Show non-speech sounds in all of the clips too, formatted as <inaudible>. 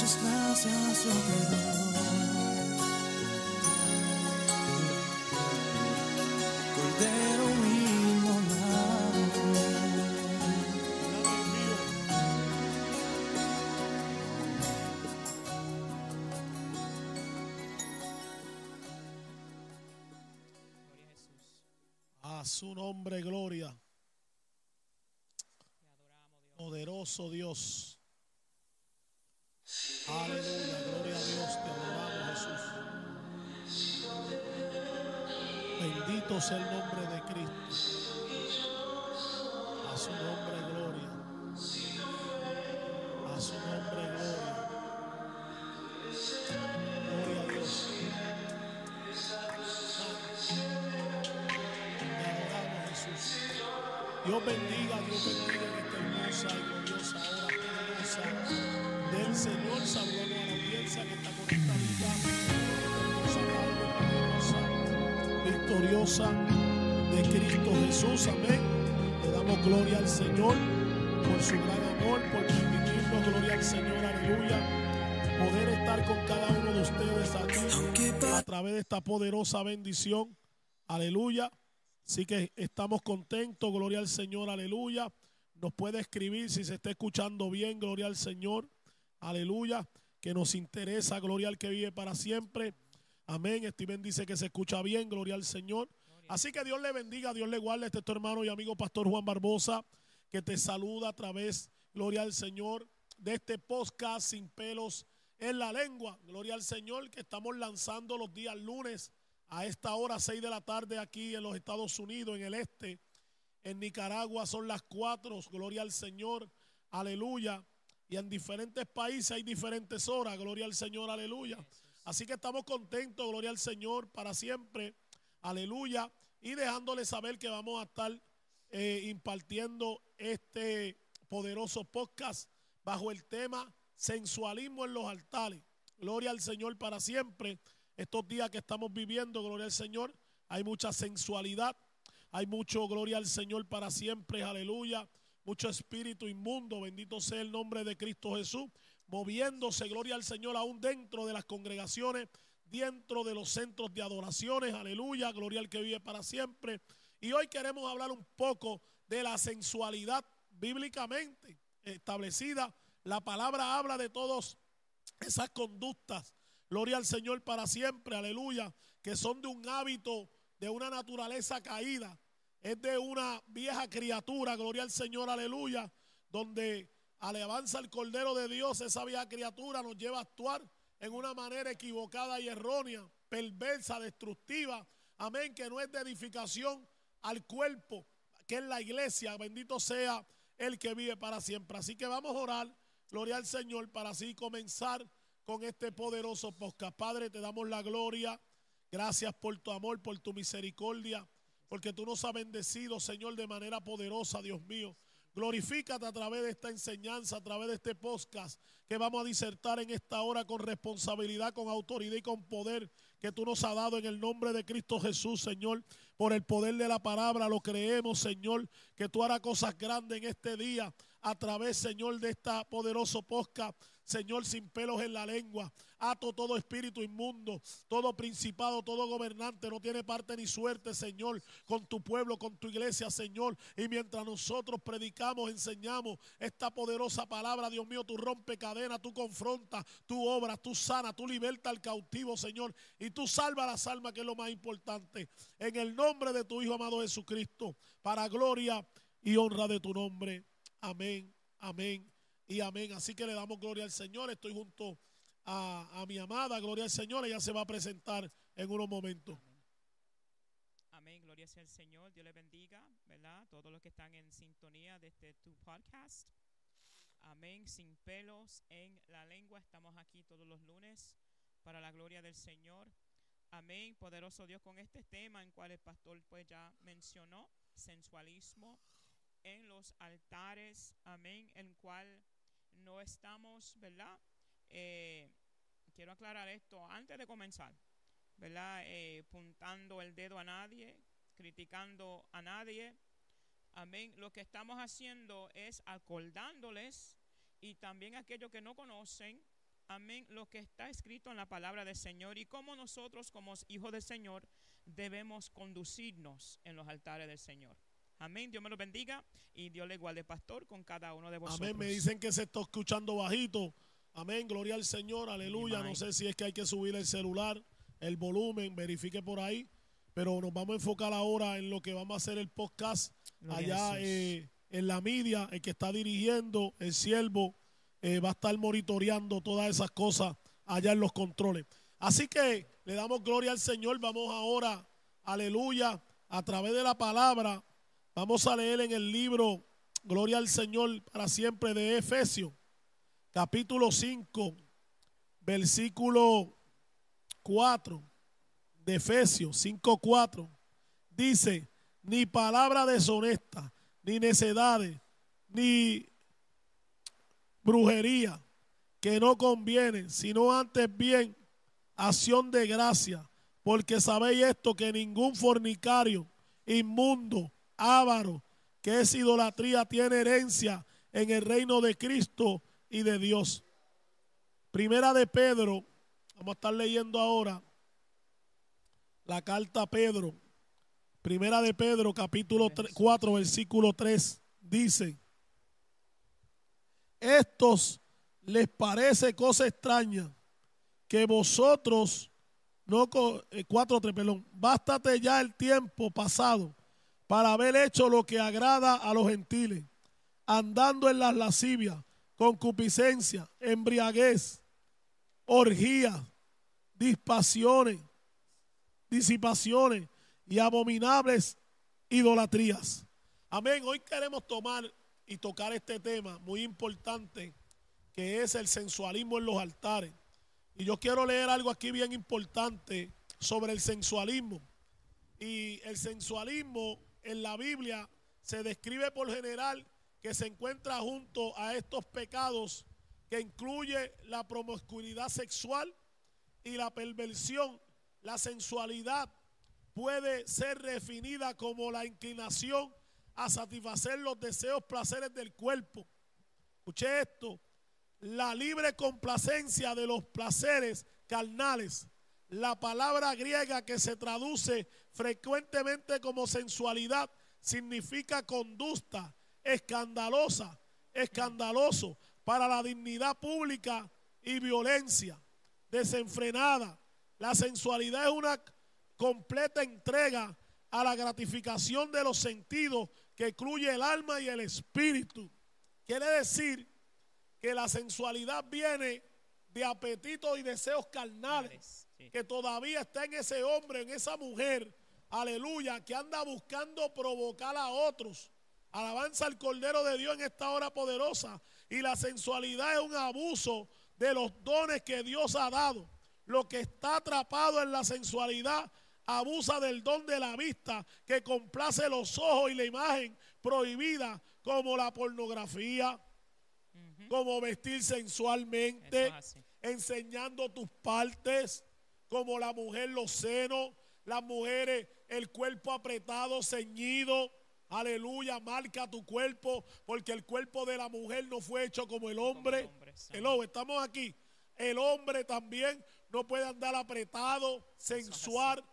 Muchas gracias te doy. Cordero a su nombre, gloria. Dios. Poderoso Dios. Aleluya, gloria a Dios, te adoramos Jesús. Bendito sea el nombre de Cristo. A su nombre, poderosa, de Cristo Jesús. Amén. Le damos gloria al Señor por su gran amor, por permitirnos, gloria al Señor, aleluya. Poder estar con cada uno de ustedes aquí a través de esta poderosa bendición. Aleluya. Así que estamos contentos, gloria al Señor, aleluya. Nos puede escribir si se está escuchando bien, gloria al Señor, aleluya. Que nos interesa, gloria al que vive para siempre. Amén. Steven dice que se escucha bien, gloria al Señor. Así que Dios le bendiga, Dios le guarde. Este es tu hermano y amigo Pastor Juan Barbosa, que te saluda a través, gloria al Señor, de este podcast sin pelos en la lengua. Gloria al Señor, que estamos lanzando los días lunes a esta hora, 6 de la tarde, aquí en los Estados Unidos, en el este. En Nicaragua son las 4, gloria al Señor, aleluya. Y en diferentes países hay diferentes horas, gloria al Señor, aleluya. Así que estamos contentos, gloria al Señor, para siempre, aleluya. Y dejándole saber que vamos a estar eh, impartiendo este poderoso podcast bajo el tema sensualismo en los altares. Gloria al Señor para siempre. Estos días que estamos viviendo, gloria al Señor, hay mucha sensualidad, hay mucho gloria al Señor para siempre, aleluya. Mucho espíritu inmundo, bendito sea el nombre de Cristo Jesús, moviéndose, gloria al Señor, aún dentro de las congregaciones, dentro de los centros de adoraciones, aleluya, gloria al que vive para siempre. Y hoy queremos hablar un poco de la sensualidad bíblicamente establecida. La palabra habla de todas esas conductas, gloria al Señor para siempre, aleluya, que son de un hábito, de una naturaleza caída, es de una vieja criatura, gloria al Señor, aleluya, donde alabanza al Cordero de Dios, esa vieja criatura nos lleva a actuar en una manera equivocada y errónea, perversa, destructiva, amén, que no es de edificación al cuerpo, que es la iglesia, bendito sea el que vive para siempre. Así que vamos a orar, gloria al Señor, para así comenzar con este poderoso podcast. Padre, te damos la gloria, gracias por tu amor, por tu misericordia, porque tú nos has bendecido, Señor, de manera poderosa, Dios mío. Glorifícate a través de esta enseñanza, a través de este podcast que vamos a disertar en esta hora con responsabilidad, con autoridad y con poder que tú nos has dado en el nombre de Cristo Jesús, Señor. Por el poder de la palabra lo creemos, Señor, que tú harás cosas grandes en este día a través, Señor, de esta poderoso podcast. Señor, sin pelos en la lengua. Ato todo espíritu inmundo, todo principado, todo gobernante. No tiene parte ni suerte, Señor, con tu pueblo, con tu iglesia, Señor. Y mientras nosotros predicamos, enseñamos esta poderosa palabra, Dios mío, tú rompe cadena, tú confrontas, tú obras, tú sana, tú libertas al cautivo, Señor. Y tú salva las almas, que es lo más importante. En el nombre de tu Hijo amado Jesucristo, para gloria y honra de tu nombre. Amén, amén y amén. Así que le damos gloria al Señor. Estoy junto a, a, mi amada, gloria al Señor. Ella se va a presentar en unos momentos. Amén, gloria sea al Señor. Dios le bendiga, ¿verdad? Todos los que están en sintonía de este tu podcast. Amén, sin pelos en la lengua. Estamos aquí todos los lunes para la gloria del Señor. Amén, poderoso Dios, con este tema en cual el pastor pues ya mencionó, sensualismo en los altares, amén, en cual no estamos, ¿verdad? Eh, quiero aclarar esto antes de comenzar, ¿verdad? Eh, puntando el dedo a nadie, criticando a nadie, amén. Lo que estamos haciendo es acordándoles y también aquellos que no conocen amén, lo que está escrito en la palabra del Señor y cómo nosotros como hijos del Señor debemos conducirnos en los altares del Señor. Amén, Dios me lo bendiga y Dios le guarde, pastor, con cada uno de vosotros. Amén. Me dicen que se está escuchando bajito. Amén. Gloria al Señor. Aleluya. No sé si es que hay que subir el celular, el volumen, verifique por ahí. Pero nos vamos a enfocar ahora en lo que vamos a hacer el podcast Gloria allá eh, en la media. El que está dirigiendo, el siervo, eh, va a estar monitoreando todas esas cosas allá en los controles. Así que le damos gloria al Señor. Vamos ahora, aleluya, a través de la palabra. Vamos a leer en el libro Gloria al Señor para siempre de Efesios, capítulo 5, versículo 4 de Efesios 5, 4. Dice, ni palabra deshonesta, ni necedades, ni brujería, que no conviene, sino antes bien acción de gracia, porque sabéis esto, que ningún fornicario, inmundo, avaro, que es idolatría, tiene herencia en el reino de Cristo y de Dios. Primera de Pedro, vamos a estar leyendo ahora la carta a Pedro. Primera de Pedro, capítulo 3 4, versículo 3, dice, estos les parece cosa extraña que vosotros no co- eh, 4 3, perdón, bástate ya el tiempo pasado para haber hecho lo que agrada a los gentiles, andando en las lascivias, concupiscencia, embriaguez, orgía, dispasiones, disipaciones y abominables idolatrías. Amén. Hoy queremos tomar y tocar este tema muy importante que es el sensualismo en los altares. Y yo quiero leer algo aquí bien importante sobre el sensualismo. Y el sensualismo en la Biblia se describe por general que se encuentra junto a estos pecados que incluye la promiscuidad sexual y la perversión. La sensualidad puede ser definida como la inclinación a satisfacer los deseos, placeres del cuerpo. Escuche esto, la libre complacencia de los placeres carnales. La palabra griega que se traduce frecuentemente como sensualidad significa conducta escandalosa, escandaloso para la dignidad pública y violencia desenfrenada. La sensualidad es una completa entrega a la gratificación de los sentidos que incluye el alma y el espíritu. Quiere decir que la sensualidad viene de apetitos y deseos carnales Sí. que todavía está en ese hombre, en esa mujer, aleluya, que anda buscando provocar a otros. Alabanza al Cordero de Dios en esta hora poderosa. Y la sensualidad es un abuso de los dones que Dios ha dado. Lo que está atrapado en la sensualidad abusa del don de la vista que complace los ojos y la imagen prohibida como la pornografía, como vestir sensualmente, enseñando tus partes, como la mujer los senos, las mujeres el cuerpo apretado, ceñido. Aleluya, marca tu cuerpo, porque el cuerpo de la mujer no fue hecho como el hombre. hombre, santo. Hello, estamos aquí. El hombre también no puede andar apretado, sensual.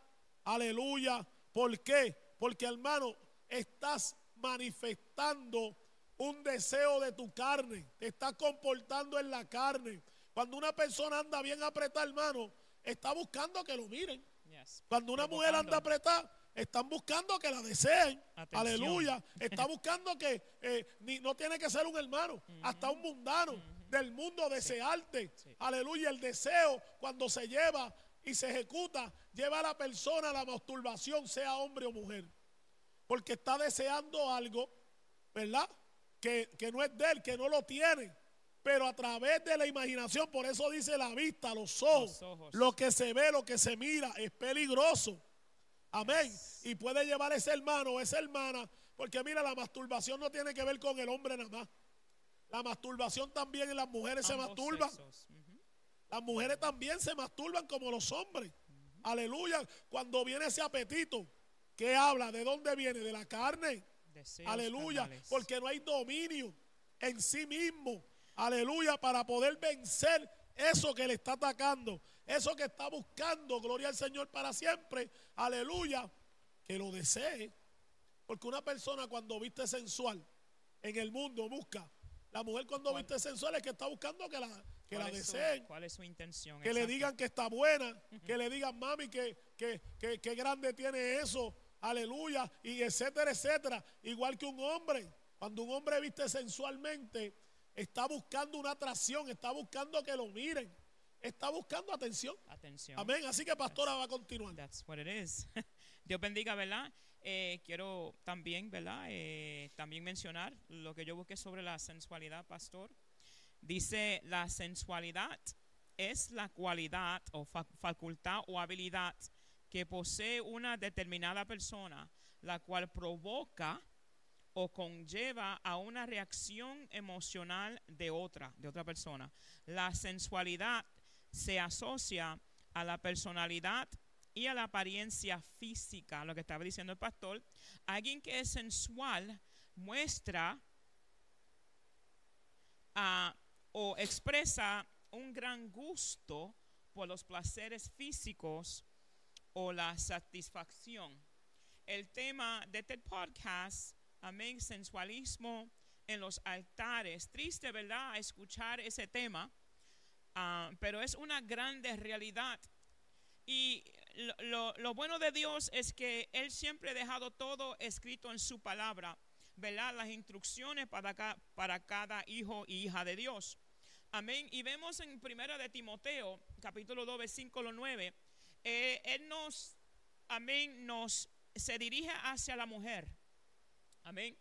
Aleluya. ¿Por qué? Porque hermano, estás manifestando un deseo de tu carne. Te estás comportando en la carne. Cuando una persona anda bien apretada, hermano, está buscando que lo miren. Yes. Cuando una mujer anda apretada, están buscando que la deseen. Atención. Aleluya. <laughs> Está buscando que eh, ni, no tiene que ser un hermano, hasta un mundano del mundo desearte. Sí. Aleluya. El deseo cuando se lleva y se ejecuta, lleva a la persona a la masturbación, sea hombre o mujer. Porque está deseando algo, ¿verdad? Que, que no es de él, que no lo tiene. Pero a través de la imaginación, por eso dice la vista, los ojos, Los ojos. lo que se ve, lo que se mira, es peligroso. Amén. Yes. Y puede llevar ese hermano o esa hermana, porque mira, la masturbación no tiene que ver con el hombre nada más. La masturbación también en las mujeres se masturban. Las mujeres también se masturban como los hombres. Aleluya. Cuando viene ese apetito, ¿qué habla? ¿De dónde viene? De la carne. Deseos Aleluya. Porque no hay dominio en sí mismo. Aleluya. Para poder vencer eso que le está atacando, eso que está buscando, gloria al Señor para siempre, aleluya, que lo desee. Porque una persona cuando viste sensual en el mundo busca, la mujer cuando viste sensual es que está buscando que la, que la ¿Cuál es su- deseen. ¿Cuál es su intención? Que le digan que está buena, que le digan, mami, que, que, que, que grande tiene eso, aleluya, y etcétera, etcétera. Igual que un hombre, cuando un hombre viste sensualmente, está buscando una atracción, está buscando que lo miren, está buscando atención. Atención. Amén. Así que pastora va a continuar. That's what it is. <laughs> Dios bendiga, ¿verdad? Eh, quiero también, ¿verdad? Eh, también mencionar lo que yo busqué sobre la sensualidad, pastor. Dice, la sensualidad es la cualidad o fa- facultad o habilidad que posee una determinada persona, la cual provoca o conlleva a una reacción emocional de otra, de otra persona. La sensualidad se asocia a la personalidad y a la apariencia física, lo que estaba diciendo el pastor. Alguien que es sensual muestra ah, o expresa un gran gusto por los placeres físicos o la satisfacción. El tema de este podcast, amén, sensualismo en los altares. Triste, ¿verdad? Escuchar ese tema, ah, pero es una grande realidad. Y lo, bueno de Dios es que Él siempre ha dejado todo escrito en su palabra, ¿verdad? Las instrucciones para cada hijo y hija de Dios. Amén. Y vemos en Primera de Timoteo, capítulo 2, versículo 9, eh, Él nos, amén, nos se dirige hacia la mujer. Amén.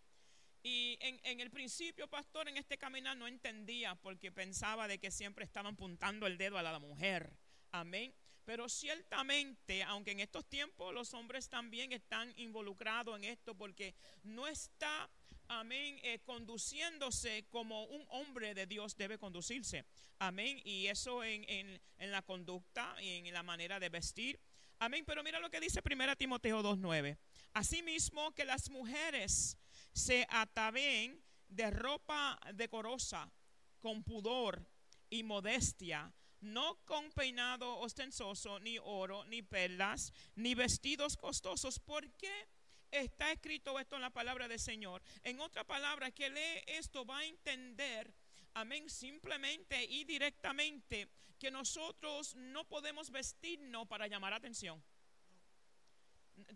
Y en, en el principio, pastor, en este caminar no entendía porque pensaba de que siempre estaban apuntando el dedo a la mujer. Amén. Pero ciertamente, aunque en estos tiempos los hombres también están involucrados en esto porque no está, amén, eh, conduciéndose como un hombre de Dios debe conducirse. Amén. Y eso en, en- en la conducta en la manera de vestir. Amén. Pero mira lo que dice 1 Timoteo 2.9. Asimismo que las mujeres se ataven de ropa decorosa, con pudor y modestia, no con peinado ostensoso, ni oro, ni perlas, ni vestidos costosos. ¿Por qué está escrito esto en la palabra del Señor? En otra palabra, que lee esto va a entender, amén, simplemente y directamente que nosotros no podemos vestirnos para llamar atención.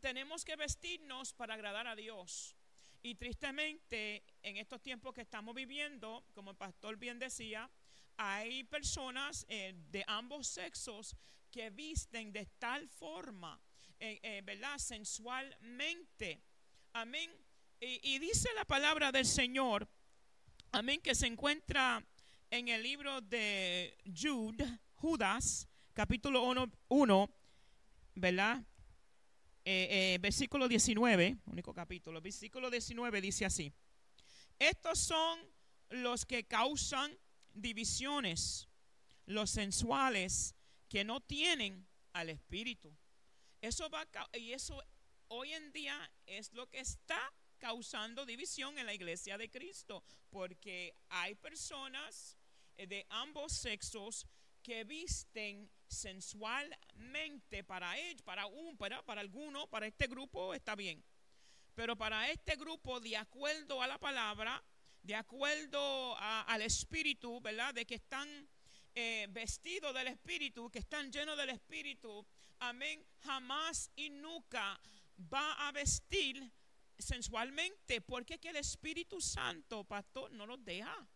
Tenemos que vestirnos para agradar a Dios. Y tristemente, en estos tiempos que estamos viviendo, como el pastor bien decía, hay personas eh, de ambos sexos que visten de tal forma, eh, eh, ¿verdad? Sensualmente. Amén. Y, y dice la palabra del Señor, amén, que se encuentra en el libro de Jude, Judas, capítulo 1, ¿verdad? Eh, eh, versículo 19, único capítulo, versículo 19 dice así. Estos son los que causan divisiones, los sensuales que no tienen al espíritu. Eso va y eso hoy en día es lo que está causando división en la iglesia de Cristo, porque hay personas eh, de ambos sexos que visten sensualmente para ellos, para un, para, para alguno, para este grupo está bien. Pero para este grupo, de acuerdo a la palabra, de acuerdo a- al espíritu, ¿verdad? De que están eh, vestidos del espíritu, que están llenos del espíritu, amén, jamás y nunca va a vestir sensualmente, porque que el Espíritu Santo, pastor, no nos deja.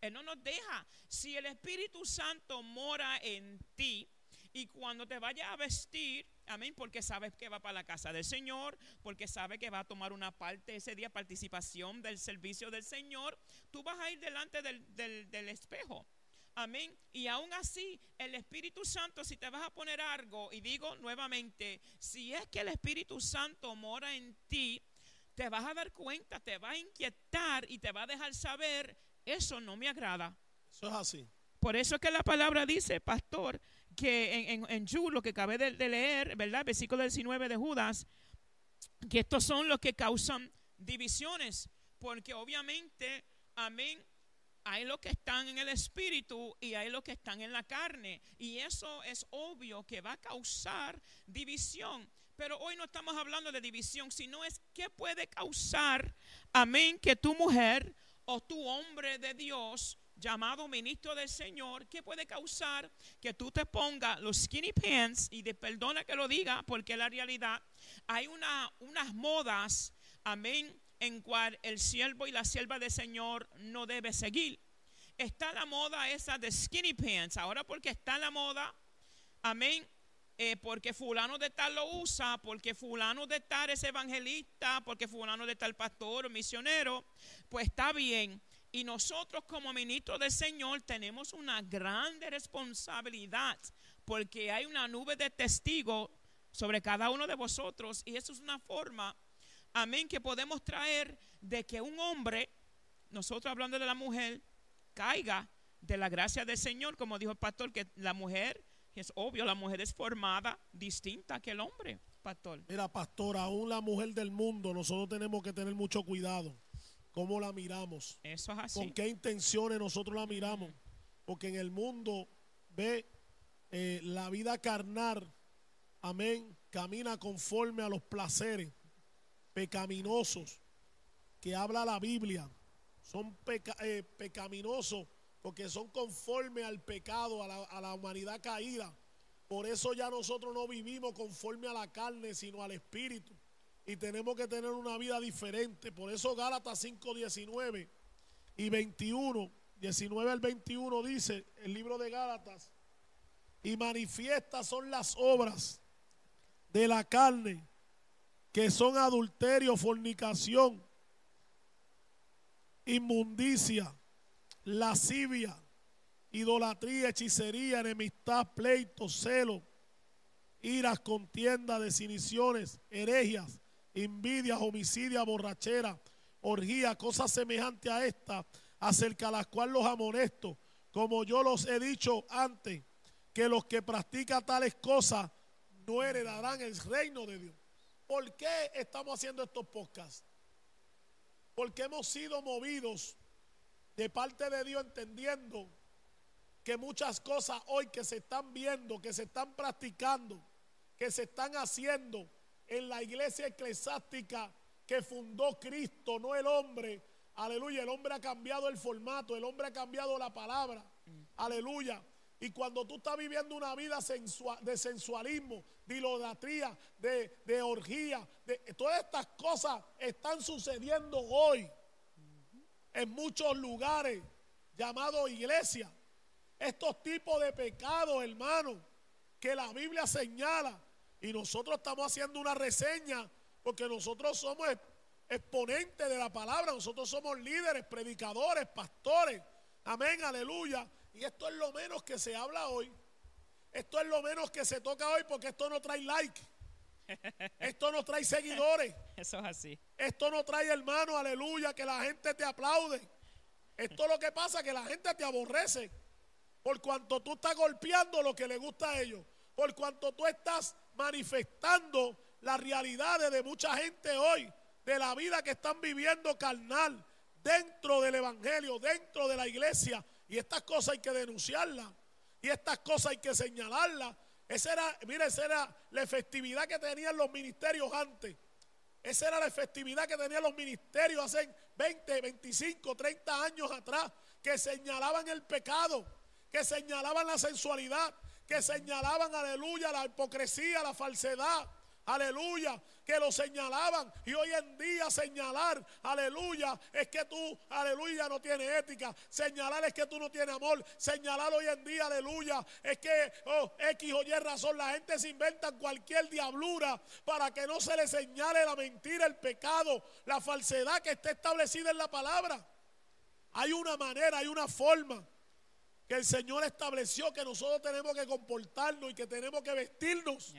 Él no nos deja. Si el Espíritu Santo mora en ti y cuando te vaya a vestir, amén, porque sabes que va para la casa del Señor, porque sabe que va a tomar una parte ese día, participación del servicio del Señor, tú vas a ir delante del, del- del espejo. Amén. Y aún así, el Espíritu Santo, si te vas a poner algo, y digo nuevamente, si es que el Espíritu Santo mora en ti, te vas a dar cuenta, te va a inquietar y te va a dejar saber, eso no me agrada. Eso es así. Por eso es que la palabra dice, pastor, que en, en, en lo que acabé de, de leer, ¿verdad? Versículo 19 de Judas, que estos son los que causan divisiones, porque obviamente, amén, hay los que están en el espíritu y hay los que están en la carne. Y eso es obvio que va a causar división. Pero hoy no estamos hablando de división, sino es qué puede causar, amén, que tu mujer o tu hombre de Dios llamado ministro del Señor, ¿qué puede causar que tú te pongas los skinny pants? Y de perdona que lo diga, porque la realidad, hay una, unas modas, amén, en cual el siervo y la sierva del Señor no debe seguir. Está la moda esa de skinny pants, ahora porque está la moda, amén, eh, porque fulano de tal lo usa, porque fulano de tal es evangelista, porque fulano de tal pastor o misionero, pues está bien. Y nosotros como ministros del Señor tenemos una grande responsabilidad porque hay una nube de testigos sobre cada uno de vosotros y eso es una forma, amén, que podemos traer de que un hombre, nosotros hablando de la mujer, caiga de la gracia del Señor, como dijo el pastor, que la mujer, es obvio, la mujer es formada distinta que el hombre, pastor. Mira, pastor, aún la mujer del mundo, nosotros tenemos que tener mucho cuidado. ¿Cómo la miramos? Eso es así. ¿Con qué intenciones nosotros la miramos? Porque en el mundo ve eh, la vida carnal, amén, camina conforme a los placeres pecaminosos que habla la Biblia. Son peca- eh, pecaminosos porque son conforme al pecado, a la, a la humanidad caída. Por eso ya nosotros no vivimos conforme a la carne, sino al espíritu. Y tenemos que tener una vida diferente. Por eso Gálatas 5, 19 y 21, 19 al 21 dice el libro de Gálatas, y manifiestas son las obras de la carne, que son adulterio, fornicación, inmundicia, lascivia, idolatría, hechicería, enemistad, pleito, celo, iras, contienda, desinhiciones, herejías, envidias, homicidias, borrachera, orgía, cosas semejantes a esta, acerca de las cuales los amonesto, como yo los he dicho antes, que los que practican tales cosas no heredarán el reino de Dios. ¿Por qué estamos haciendo estos podcasts? Porque hemos sido movidos de parte de Dios entendiendo que muchas cosas hoy que se están viendo, que se están practicando, que se están haciendo en la iglesia eclesiástica que fundó Cristo, no el hombre. Aleluya, el hombre ha cambiado el formato, el hombre ha cambiado la palabra. Aleluya. Y cuando tú estás viviendo una vida sensua- de sensualismo, de idolatría, de, de orgía, de, todas estas cosas están sucediendo hoy en muchos lugares llamados iglesia. Estos tipos de pecados, hermano, que la Biblia señala. Y nosotros estamos haciendo una reseña porque nosotros somos ex- exponentes de la palabra. Nosotros somos líderes, predicadores, pastores. Amén, aleluya. Y esto es lo menos que se habla hoy. Esto es lo menos que se toca hoy porque esto no trae like. Esto no trae seguidores. <laughs> Eso es así. Esto no trae, hermano, aleluya, que la gente te aplaude. Esto lo que pasa es que la gente te aborrece. Por cuanto tú estás golpeando lo que le gusta a ellos. Por cuanto tú estás manifestando las realidades de mucha gente hoy. De la vida que están viviendo carnal. Dentro del evangelio, dentro de la iglesia. Y estas cosas hay que denunciarlas. Y estas cosas hay que señalarlas. Esa era, mira, esa era la efectividad que tenían los ministerios antes. Esa era la efectividad que tenían los ministerios hace 20, 25, 30 años atrás, que señalaban el pecado, que señalaban la sensualidad, que señalaban, aleluya, la hipocresía, la falsedad, aleluya, que lo señalaban. Y hoy en día señalar, aleluya, es que tú, aleluya, no tienes ética. Señalar es que tú no tienes amor. Señalar hoy en día, aleluya, es que, oh, X o Y razón, la gente se inventa cualquier diablura para que no se le señale la mentira, el pecado, la falsedad que está establecida en la palabra. Hay una manera, hay una forma que el Señor estableció que nosotros tenemos que comportarnos y que tenemos que vestirnos.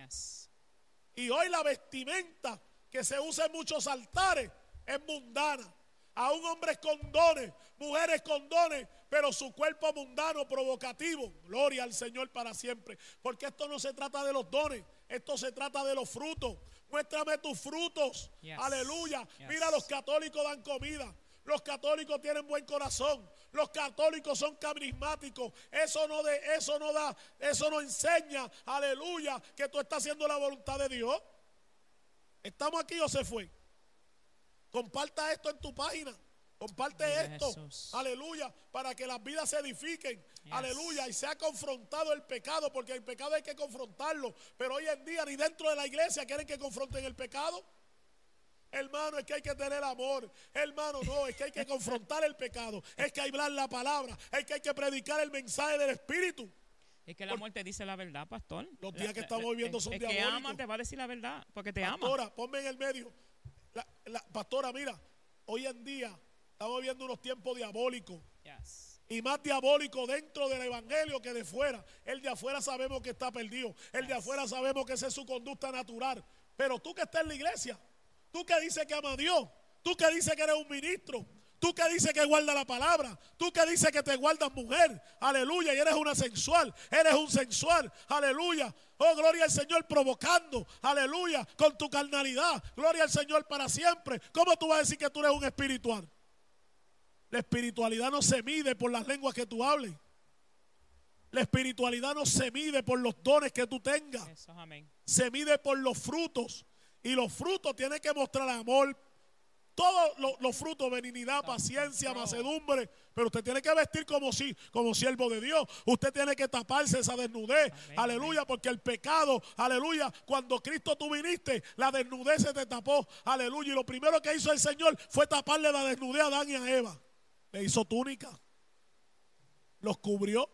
Y hoy la vestimenta que se usa en muchos altares es mundana. Aún hombres con dones, mujeres con dones, pero su cuerpo mundano, provocativo. Gloria al Señor para siempre. Porque esto no se trata de los dones, esto se trata de los frutos. Muéstrame tus frutos. Yes. Aleluya. Yes. Mira, los católicos dan comida. Los católicos tienen buen corazón. Los católicos son carismáticos. Eso no de, eso no da, eso no enseña, aleluya, que tú estás haciendo la voluntad de Dios. ¿Estamos aquí o se fue? Comparta esto en tu página. Comparte esto, Jesús. aleluya, para que las vidas se edifiquen, Yes. aleluya, y se ha confrontado el pecado, porque el pecado hay que confrontarlo, pero hoy en día ni dentro de la iglesia quieren que confronten el pecado. Hermano, es que hay que tener amor. Hermano, no, es que hay que confrontar el pecado. Es que hay que hablar la palabra. Es que hay que predicar el mensaje del Espíritu. Es que la muerte dice la verdad, pastor. Los días que estamos viviendo son el que diabólicos. ama te va a decir la verdad, porque te ama. Pastora, ponme en el medio. La, la- pastora, mira, hoy en día estamos viviendo unos tiempos diabólicos. Yes. Y más diabólico dentro del evangelio que de fuera. El de afuera sabemos que está perdido. El de afuera sabemos que esa es su conducta natural. Pero tú que estás en la iglesia, tú que dices que ama a Dios, tú que dices que eres un ministro, tú que dices que guarda la palabra, tú que dices que te guardas mujer, aleluya, y eres una sensual, eres un sensual, aleluya. Oh, gloria al Señor provocando, aleluya, con tu carnalidad. Gloria al Señor para siempre. ¿Cómo tú vas a decir que tú eres un espiritual? La espiritualidad no se mide por las lenguas que tú hables. La espiritualidad no se mide por los dones que tú tengas. Eso, amén. Se mide por los frutos. Y los frutos tienen que mostrar amor. Todos los, los frutos, benignidad, paciencia, macedumbre. Pero usted tiene que vestir como si, como siervo de Dios. Usted tiene que taparse esa desnudez. Amén, aleluya, porque el pecado, aleluya, cuando Cristo tú viniste, la desnudez se te tapó. Aleluya. Y lo primero que hizo el Señor fue taparle la desnudez a Adán y a Eva. Le hizo túnica. Los cubrió.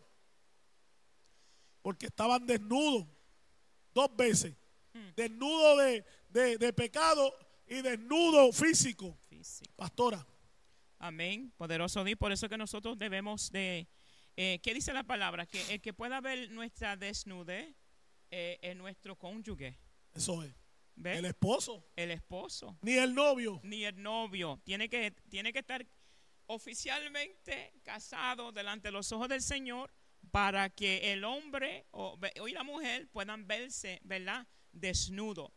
Porque estaban desnudos. Dos veces. Desnudo de, de- de pecado y desnudo físico. Físico. Pastora. Amén. Poderoso Dios. Por eso que nosotros debemos de... eh, ¿Qué dice la palabra? Que el que pueda ver nuestra desnudez eh, es nuestro cónyuge. Eso es. ¿Ves? El esposo. el esposo. Ni el novio. ni el novio. Tiene que, tiene que estar oficialmente casado delante de los ojos del Señor para que el hombre o y la mujer puedan verse, ¿verdad? Desnudo.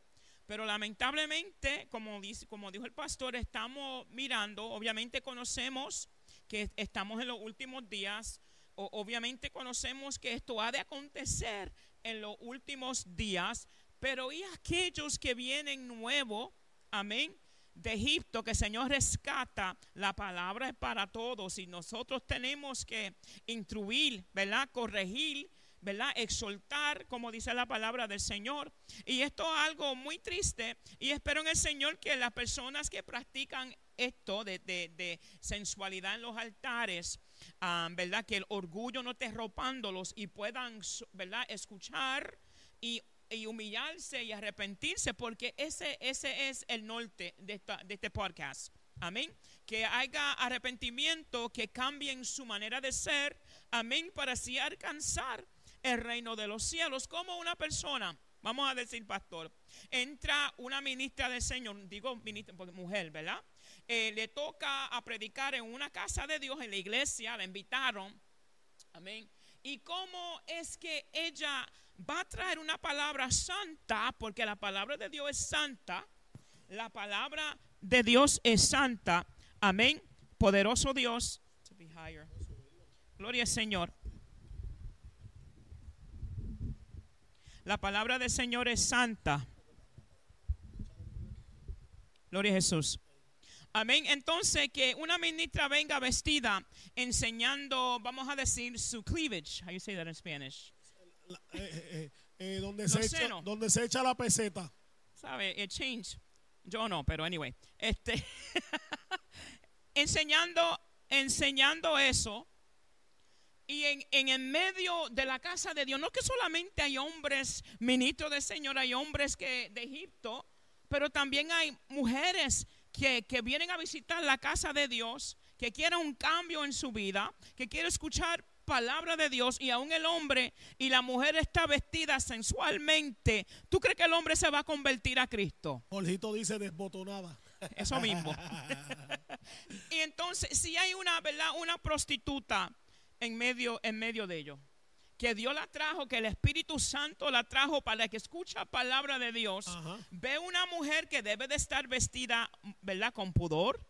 Pero lamentablemente, como, dice, como dijo el pastor, estamos mirando, obviamente conocemos que estamos en los últimos días, o- obviamente conocemos que esto ha de acontecer en los últimos días, pero y aquellos que vienen nuevos, amén, de Egipto, que el Señor rescata, la palabra es para todos y nosotros tenemos que instruir, ¿verdad? Corregir, ¿verdad? Exhortar, como dice la palabra del Señor. Y esto es algo muy triste y espero en el Señor que las personas que practican esto de, de- de sensualidad en los altares, ah, ¿verdad? Que el orgullo no esté ropándolos y puedan, ¿verdad? Escuchar y, y humillarse y arrepentirse, porque ese, ese es el norte de, esta- de este podcast. Amén. Que haya arrepentimiento, que cambien su manera de ser. Amén. Para así alcanzar el reino de los cielos. Como una persona, vamos a decir, pastor, entra una ministra del Señor, digo ministra, porque mujer, ¿verdad? Eh, le toca a predicar en una casa de Dios, en la iglesia, la invitaron. Amén. ¿Y cómo es que ella va a traer una palabra santa? Porque la palabra de Dios es santa. La palabra de Dios es santa. Amén. Poderoso Dios. Gloria al Señor. La palabra del Señor es santa. Gloria a Jesús. Amén. Entonces, que una ministra venga vestida enseñando, vamos a decir, su cleavage. How you say that in Spanish? La- eh, eh, eh, donde, se echa, senos. donde se echa la peseta. ¿Sabe? It changed. Yo no, pero anyway. Este, <laughs> enseñando, enseñando eso. Y en, en el medio de la casa de Dios, no que solamente hay hombres ministros del Señor, hay hombres que de Egipto, pero también hay mujeres que, que vienen a visitar la casa de Dios, que quieren un cambio en su vida, que quieren escuchar palabra de Dios y aún el hombre y la mujer está vestida sensualmente. ¿Tú crees que el hombre se va a convertir a Cristo? Jorgito dice desbotonada. Eso mismo. <laughs> <laughs> y entonces, si hay una, ¿verdad? Una prostituta en medio, en medio de ellos, que Dios la trajo, que el Espíritu Santo la trajo para que escucha palabra de Dios, Ajá. ve una mujer que debe de estar vestida, ¿verdad? Con pudor,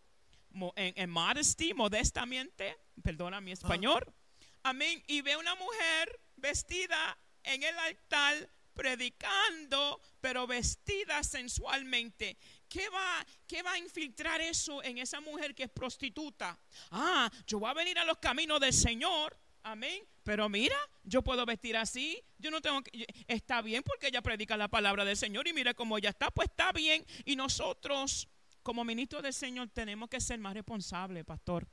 en, en modesty, modestamente, perdona mi español. Amén. Y ve una mujer vestida en el altar predicando, pero vestida sensualmente. ¿Qué va, ¿Qué va a infiltrar eso en esa mujer que es prostituta? Ah, yo voy a venir a los caminos del Señor. Amén. Pero mira, yo puedo vestir así. Yo no tengo que. Está bien porque ella predica la palabra del Señor y mira cómo ella está. Pues está bien. Y nosotros, como ministros del Señor, tenemos que ser más responsables, pastor.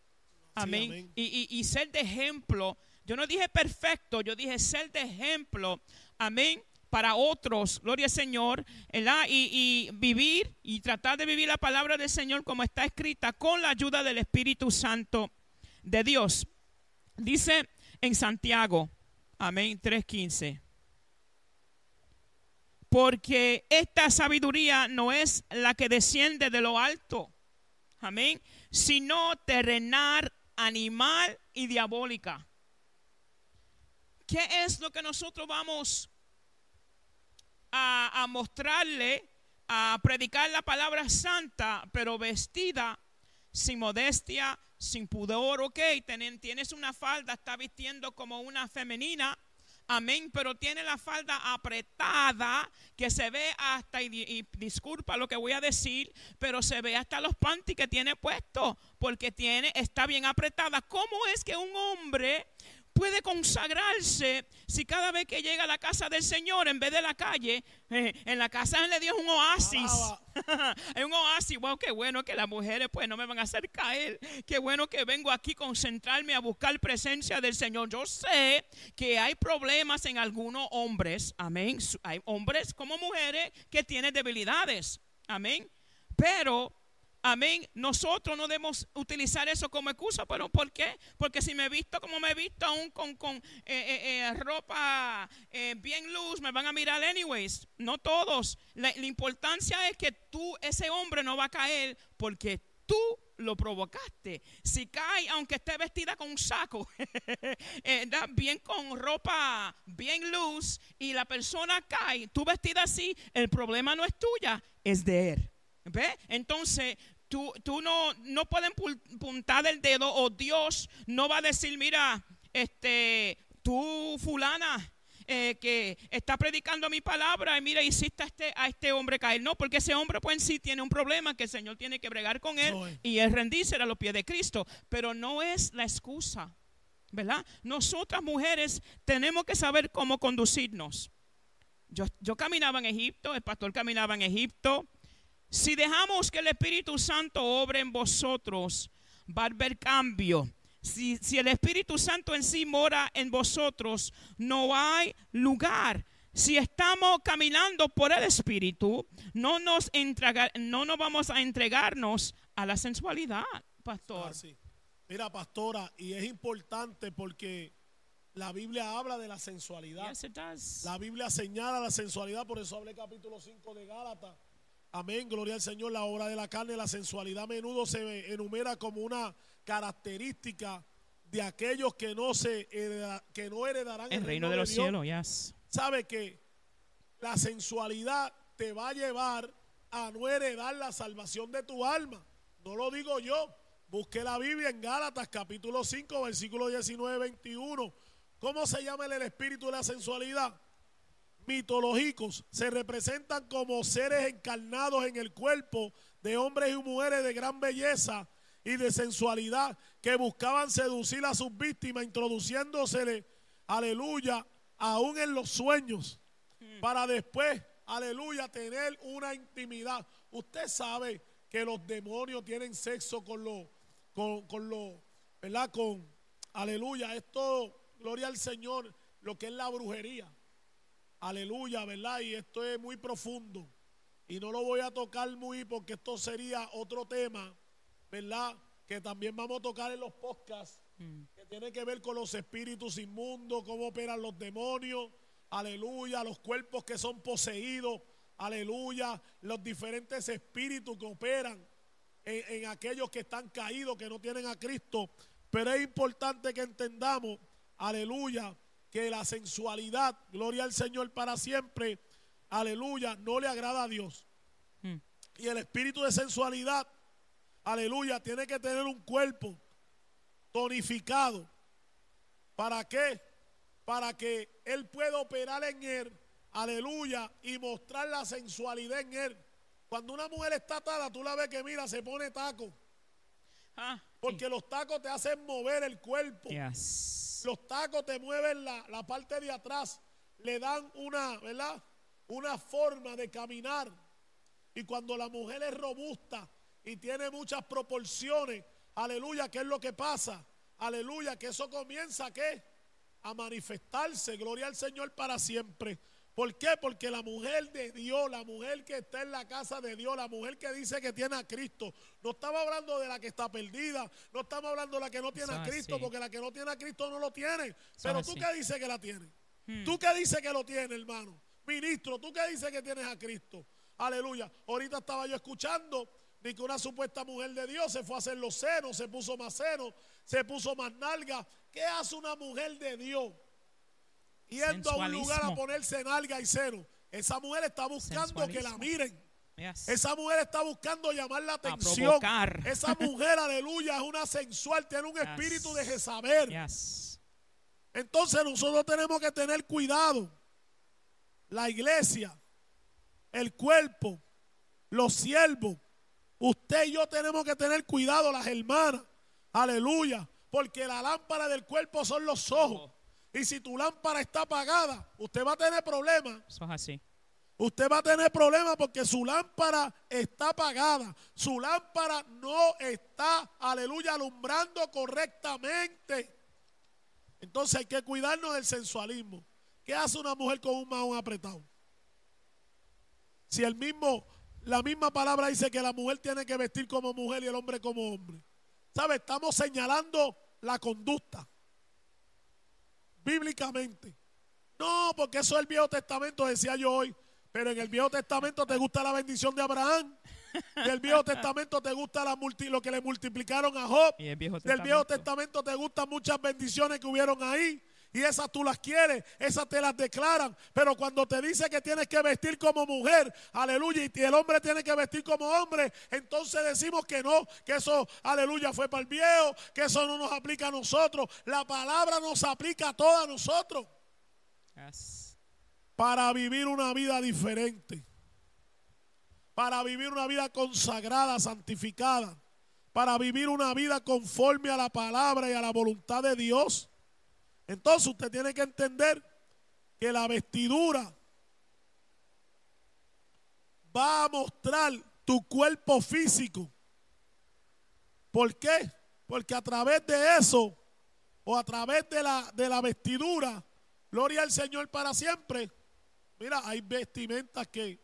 Amén. amén. Y, y- y ser de ejemplo. Yo no dije perfecto, yo dije ser de ejemplo. Amén. Para otros, gloria al Señor, ¿verdad? Y, y vivir y tratar de vivir la palabra del Señor como está escrita con la ayuda del Espíritu Santo de Dios. Dice en Santiago, amén, 3.15. Porque esta sabiduría no es la que desciende de lo alto, amén, sino terrenal, animal y diabólica. ¿Qué es lo que nosotros vamos a, mostrarle, a predicar la palabra santa, pero vestida sin modestia, sin pudor, ok, tienes una falda, está vistiendo como una femenina, amén, pero tiene la falda apretada, que se ve hasta, y, y disculpa lo que voy a decir, pero se ve hasta los panty que tiene puesto, porque tiene, está bien apretada. ¿Cómo es que un hombre puede consagrarse si cada vez que llega a la casa del Señor, en vez de la calle, eh, en la casa de Dios es un oasis? <laughs> Es un oasis. Wow, qué bueno que las mujeres pues no me van a hacer caer. Qué bueno que vengo aquí a concentrarme a buscar presencia del Señor. Yo sé que hay problemas en algunos hombres. Amén. Hay hombres como mujeres que tienen debilidades. Amén. Pero Amén. Nosotros no debemos utilizar eso como excusa. ¿Pero por qué? Porque si me he visto como me he visto aún con, con eh, eh, eh, ropa bien luz, me van a mirar anyways. No todos. La, importancia es que tú, ese hombre no va a caer porque tú lo provocaste. Si cae, aunque esté vestida con un saco, <laughs> bien con ropa bien luz y la persona cae, tú vestida así, el problema no es tuya, es de él. ¿Ve? Entonces, tú, tú no, no pueden puntar el dedo o Dios no va a decir, mira, este, tú fulana. eh, que está predicando mi palabra y mira, hiciste a este, a este hombre caer. No, porque ese hombre pues en sí tiene un problema que el Señor tiene que bregar con él y es rendirse a los pies de Cristo. Pero no es la excusa, ¿verdad? Nosotras mujeres tenemos que saber cómo conducirnos. Yo, yo caminaba en Egipto, el pastor caminaba en Egipto. Si dejamos que el Espíritu Santo obre en vosotros, va a haber cambio. Si, si el Espíritu Santo en sí mora en vosotros, no hay lugar. Si estamos caminando por el Espíritu, no nos, entrega- no nos vamos a entregarnos a la sensualidad, pastor. Así. Mira, pastora, y es importante porque la Biblia habla de la sensualidad. Yes. La Biblia señala la sensualidad, por eso hablé capítulo 5 de Gálatas. Amén, gloria al Señor. La obra de la carne, la sensualidad a menudo se enumera como una característica de aquellos que no se hereda- que no heredarán El reino de los Dios. cielos, yes. Sabe que la sensualidad te va a llevar a no heredar la salvación de tu alma. No lo digo yo. Busque la Biblia en Gálatas capítulo 5, versículo 19, 21. ¿Cómo se llama el espíritu de la sensualidad? Mitológicos se representan como seres encarnados en el cuerpo de hombres y mujeres de gran belleza y de sensualidad que buscaban seducir a sus víctimas introduciéndosele, aleluya, aún en los sueños, para después, aleluya, tener una intimidad. Usted sabe que los demonios tienen sexo con los, con, con los, ¿verdad? Con, aleluya, esto, gloria al Señor, lo que es la brujería. Aleluya, ¿verdad? Y esto es muy profundo. Y no lo voy a tocar muy porque esto sería otro tema, ¿verdad? Que también vamos a tocar en los podcasts, que tiene que ver con los espíritus inmundos, cómo operan los demonios, aleluya, los cuerpos que son poseídos, aleluya, los diferentes espíritus que operan en, en aquellos que están caídos, que no tienen a Cristo. Pero es importante que entendamos, aleluya, que la sensualidad, gloria al Señor para siempre, aleluya, no le agrada a Dios. Mm. Y el espíritu de sensualidad, aleluya, tiene que tener un cuerpo tonificado. ¿Para qué? Para que él pueda operar en él, aleluya, y mostrar la sensualidad en él. Cuando una mujer está atada, tú la ves que mira, se pone taco. Ah, Porque los tacos te hacen mover el cuerpo. yes. Los tacos te mueven la, la parte de atrás. Le dan una, ¿verdad? Una forma de caminar. Y cuando la mujer es robusta y tiene muchas proporciones, aleluya, ¿qué es lo que pasa? Aleluya, que eso comienza, ¿qué? A manifestarse. Gloria al Señor para siempre. ¿Por qué? Porque la mujer de Dios, la mujer que está en la casa de Dios, la mujer que dice que tiene a Cristo, no estamos hablando de la que está perdida, no estamos hablando de la que no tiene Eso a Cristo, así. porque la que no tiene a Cristo no lo tiene. Pero tú así. qué dices que la tienes. Hmm. ¿Tú qué dices que lo tienes, hermano? Ministro, ¿tú qué dices que tienes a Cristo? Aleluya. Ahorita estaba yo escuchando de que una supuesta mujer de Dios se fue a hacer los senos, se puso más senos, se puso más nalga. ¿Qué hace una mujer de Dios? Yendo a un lugar a ponerse nalga y seno. Esa mujer está buscando que la miren. Yes. Esa mujer está buscando llamar la atención. Esa <laughs> mujer, aleluya, es una sensual, tiene un Yes. espíritu de Jezabel. Yes. Entonces nosotros tenemos que tener cuidado. La iglesia, el cuerpo, los siervos, usted y yo tenemos que tener cuidado, las hermanas. Aleluya. Porque la lámpara del cuerpo son los ojos. Y si tu lámpara está apagada, usted va a tener problemas. Eso es así. Usted va a tener problemas porque su lámpara está apagada. Su lámpara no está, aleluya, alumbrando correctamente. Entonces hay que cuidarnos del sensualismo. ¿Qué hace una mujer con un mahón apretado? Si el mismo, la misma palabra dice que la mujer tiene que vestir como mujer y el hombre como hombre. ¿Sabe? Estamos señalando la conducta. Bíblicamente. No, porque eso es el Viejo Testamento, decía yo hoy. Pero en el Viejo Testamento te gusta la bendición de Abraham. Del Viejo Testamento te gusta la multi- lo que le multiplicaron a Job. Y el Viejo Del Viejo Testamento. Testamento te gustan muchas bendiciones que hubieron ahí. Y esas tú las quieres, esas te las declaran. Pero cuando te dice que tienes que vestir como mujer, aleluya, y el hombre tiene que vestir como hombre, entonces decimos que no, que eso, aleluya, fue para el viejo, que eso no nos aplica a nosotros. La palabra nos aplica a todos nosotros Yes. para vivir una vida diferente, para vivir una vida consagrada, santificada, para vivir una vida conforme a la palabra y a la voluntad de Dios. Entonces usted tiene que entender que la vestidura va a mostrar tu cuerpo físico. ¿Por qué? Porque a través de eso o a través de la, de la vestidura, gloria al Señor para siempre. Mira, hay vestimentas que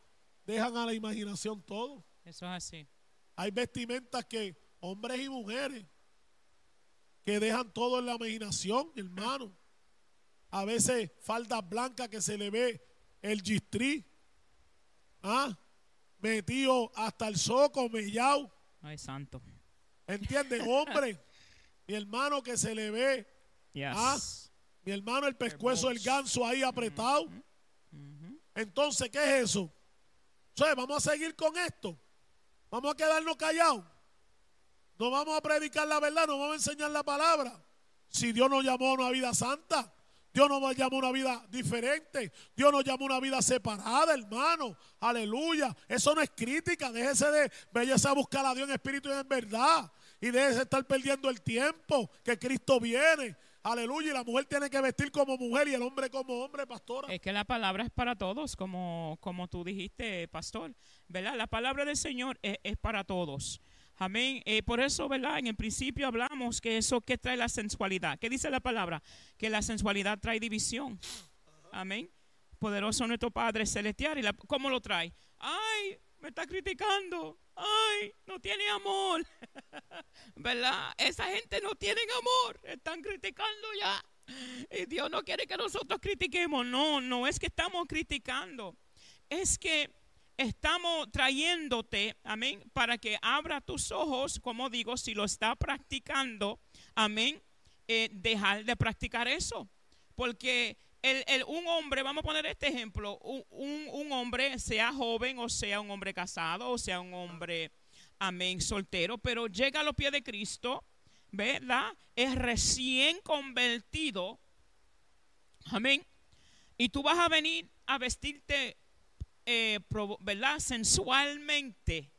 dejan a la imaginación todo. Eso es así. Hay vestimentas que hombres y mujeres que dejan todo en la imaginación, hermano. A veces faldas blancas que se le ve el gistrí. ¿Ah? Metido hasta el soco, mellao. Ay, santo. ¿Entiendes? <laughs> Hombre, mi hermano que se le ve, Yes. Ah. mi hermano el pescuezo del ganso ahí apretado. Entonces, ¿qué es eso? O sea, vamos a seguir con esto. Vamos a quedarnos callados. No vamos a predicar la verdad, no vamos a enseñar la palabra. Si Dios nos llamó a una vida santa, Dios nos llamó a una vida diferente, Dios nos llamó a una vida separada, hermano. Aleluya. Eso no es crítica. Déjese de belleza a buscar a Dios en espíritu y en verdad. Y déjese de estar perdiendo el tiempo que Cristo viene. Aleluya. Y la mujer tiene que vestir como mujer y el hombre como hombre, pastora. Es que la palabra es para todos, como, como tú dijiste, pastor. ¿Verdad? La palabra del Señor es, es para todos. Amén. Eh, por eso, ¿verdad? En el principio hablamos que eso que trae la sensualidad. ¿Qué dice la palabra? Que la sensualidad trae división. Amén. Poderoso nuestro Padre Celestial. ¿Y cómo lo trae? Ay, me está criticando. Ay, no tiene amor. <laughs> ¿Verdad? Esa gente no tiene amor. Están criticando ya. Y Dios no quiere que nosotros critiquemos. No, no es que estamos criticando. Es que estamos trayéndote, amén, para que abra tus ojos, como digo, si lo está practicando, amén, eh, dejar de practicar eso. Porque el, el- un hombre, vamos a poner este ejemplo, un, un- un hombre, sea joven o sea un hombre casado o sea un hombre amén, soltero, pero llega a los pies de Cristo, ¿verdad? Es recién convertido, amén. Y tú vas a venir a vestirte, eh, ¿verdad? Sensualmente.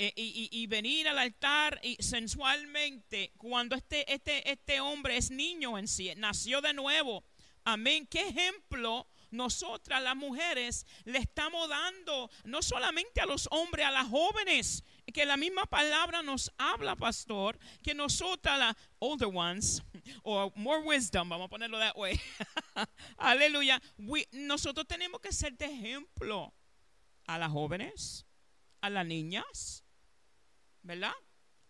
eh, y, y- y venir al altar y sensualmente cuando este, este, este hombre es niño en sí, nació de nuevo. Amén. ¿Qué ejemplo nosotras las mujeres le estamos dando no solamente a los hombres, a las jóvenes? Que la misma palabra nos habla, pastor, que nosotras, las older ones, <laughs> o more wisdom, vamos a ponerlo that way. <laughs> <laughs> Aleluya. We- nosotros tenemos que ser de ejemplo a las jóvenes, a las niñas, ¿verdad?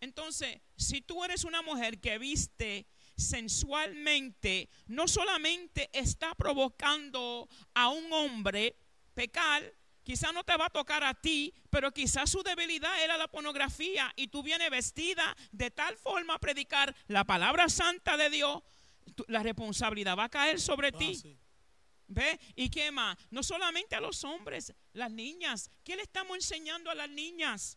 Entonces, si tú eres una mujer que viste sensualmente, no solamente está provocando a un hombre pecar, quizás no te va a tocar a ti, pero quizás su debilidad era la pornografía y tú vienes vestida de tal forma a predicar la palabra santa de Dios, la responsabilidad va a caer sobre Ah, ti. sí. ¿Ve? ¿Y qué más? No solamente a los hombres, las niñas. ¿Qué le estamos enseñando a las niñas?